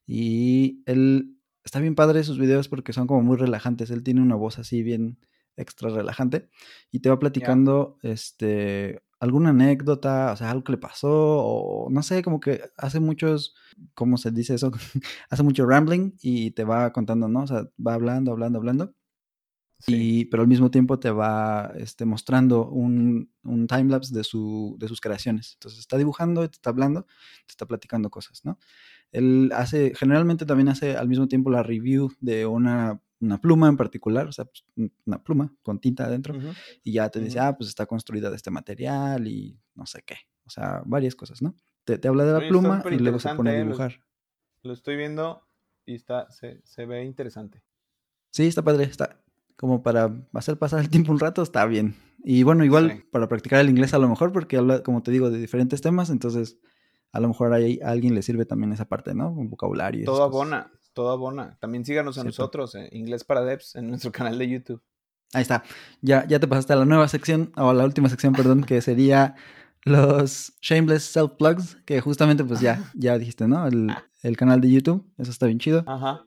Y él está bien padre sus videos porque son como muy relajantes. Él tiene una voz así bien extra relajante y te va platicando este alguna anécdota, o sea, algo que le pasó, o no sé, como que hace muchos, ¿cómo se dice eso? [laughs] hace mucho rambling y te va contando, ¿no? O sea, va hablando, hablando, hablando. Y, pero al mismo tiempo te va este, mostrando un, un timelapse de, su, de sus creaciones. Entonces está dibujando, te está hablando, te está platicando cosas, ¿no? Él hace, generalmente también hace al mismo tiempo la review de una una pluma en particular, o sea, pues, una pluma con tinta adentro, y ya te dice, ah, pues está construida de este material y no sé qué, o sea, varias cosas, ¿no? Te, habla de la pluma y luego se pone a ¿eh? dibujar. Lo, estoy viendo y está, se, ve interesante. Sí, está padre, está como para hacer pasar el tiempo un rato, está bien. Y bueno, igual para practicar el inglés a lo mejor, porque habla, como te digo, de diferentes temas, entonces a lo mejor a alguien le sirve también esa parte, ¿no? Un vocabulario. Todo abona, todo bona. También síganos a nosotros, eh, Inglés para Devs, en nuestro [laughs] canal de YouTube. Ahí está. Ya, ya te pasaste a la nueva sección, o a la última sección, perdón, que sería los Shameless Self Plugs, que justamente pues ya, [laughs] ya dijiste, ¿no? El, el, canal de YouTube, eso está bien chido. Ajá.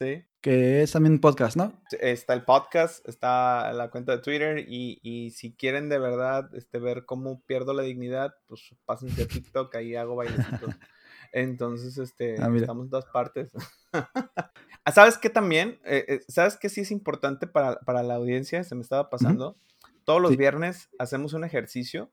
Sí. Que es también un podcast, ¿no? Está el podcast, está la cuenta de Twitter y, y si quieren de verdad este, ver cómo pierdo la dignidad, pues pásense a TikTok, ahí hago bailecitos. [laughs] Entonces, este, ah, estamos en dos partes. [laughs] Ah, ¿Sabes qué también? Eh, eh, ¿Sabes qué sí es importante para, la audiencia? Se me estaba pasando. Todos los viernes hacemos un ejercicio.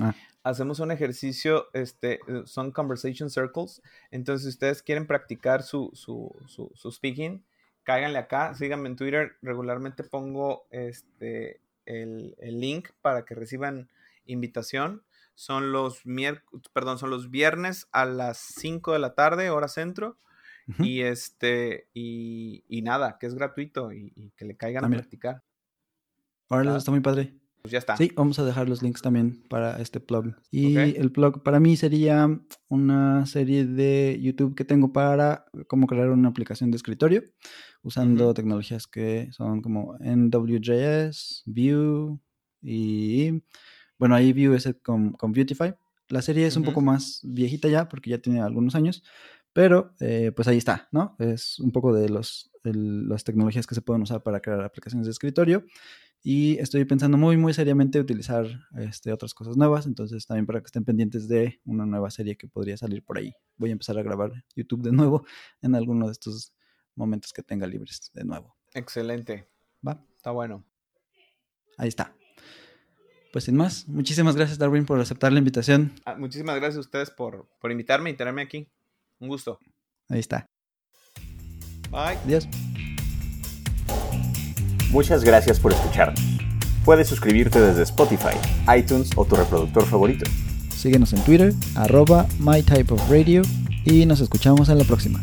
Ah. Hacemos un ejercicio, este, eh, son conversation circles. Entonces, si ustedes quieren practicar su, su, su, speaking, cáiganle acá, síganme en Twitter. Regularmente pongo este, el, link para que reciban invitación. Son los, perdón, son los viernes a las 5 de la tarde, hora centro. Y este, y, nada, que es gratuito y, que le caigan ah, a practicar. Ahora está muy padre. Pues ya está. Sí, vamos a dejar los links también para este blog. Y el blog para mí sería una serie de YouTube que tengo para cómo crear una aplicación de escritorio usando tecnologías que son como NWJS, Vue y bueno, ahí Vue es con, con Beautify. La serie es un poco más viejita ya porque ya tiene algunos años, pero eh, pues ahí está, ¿no? Es un poco de los, las tecnologías que se pueden usar para crear aplicaciones de escritorio. Y estoy pensando muy, muy seriamente utilizar este, otras cosas nuevas. Entonces, también para que estén pendientes de una nueva serie que podría salir por ahí. Voy a empezar a grabar YouTube de nuevo [laughs] en alguno de estos momentos que tenga libres de nuevo. Excelente. ¿Va? Está bueno. Ahí está. Pues sin más, muchísimas gracias Darwin por aceptar la invitación. Ah, muchísimas gracias a ustedes por, por invitarme y tenerme aquí. Un gusto. Ahí está. Bye. Adiós. Muchas gracias por escucharnos. Puedes suscribirte desde Spotify, iTunes o tu reproductor favorito. Síguenos en Twitter, arroba mytypeofradio y nos escuchamos en la próxima.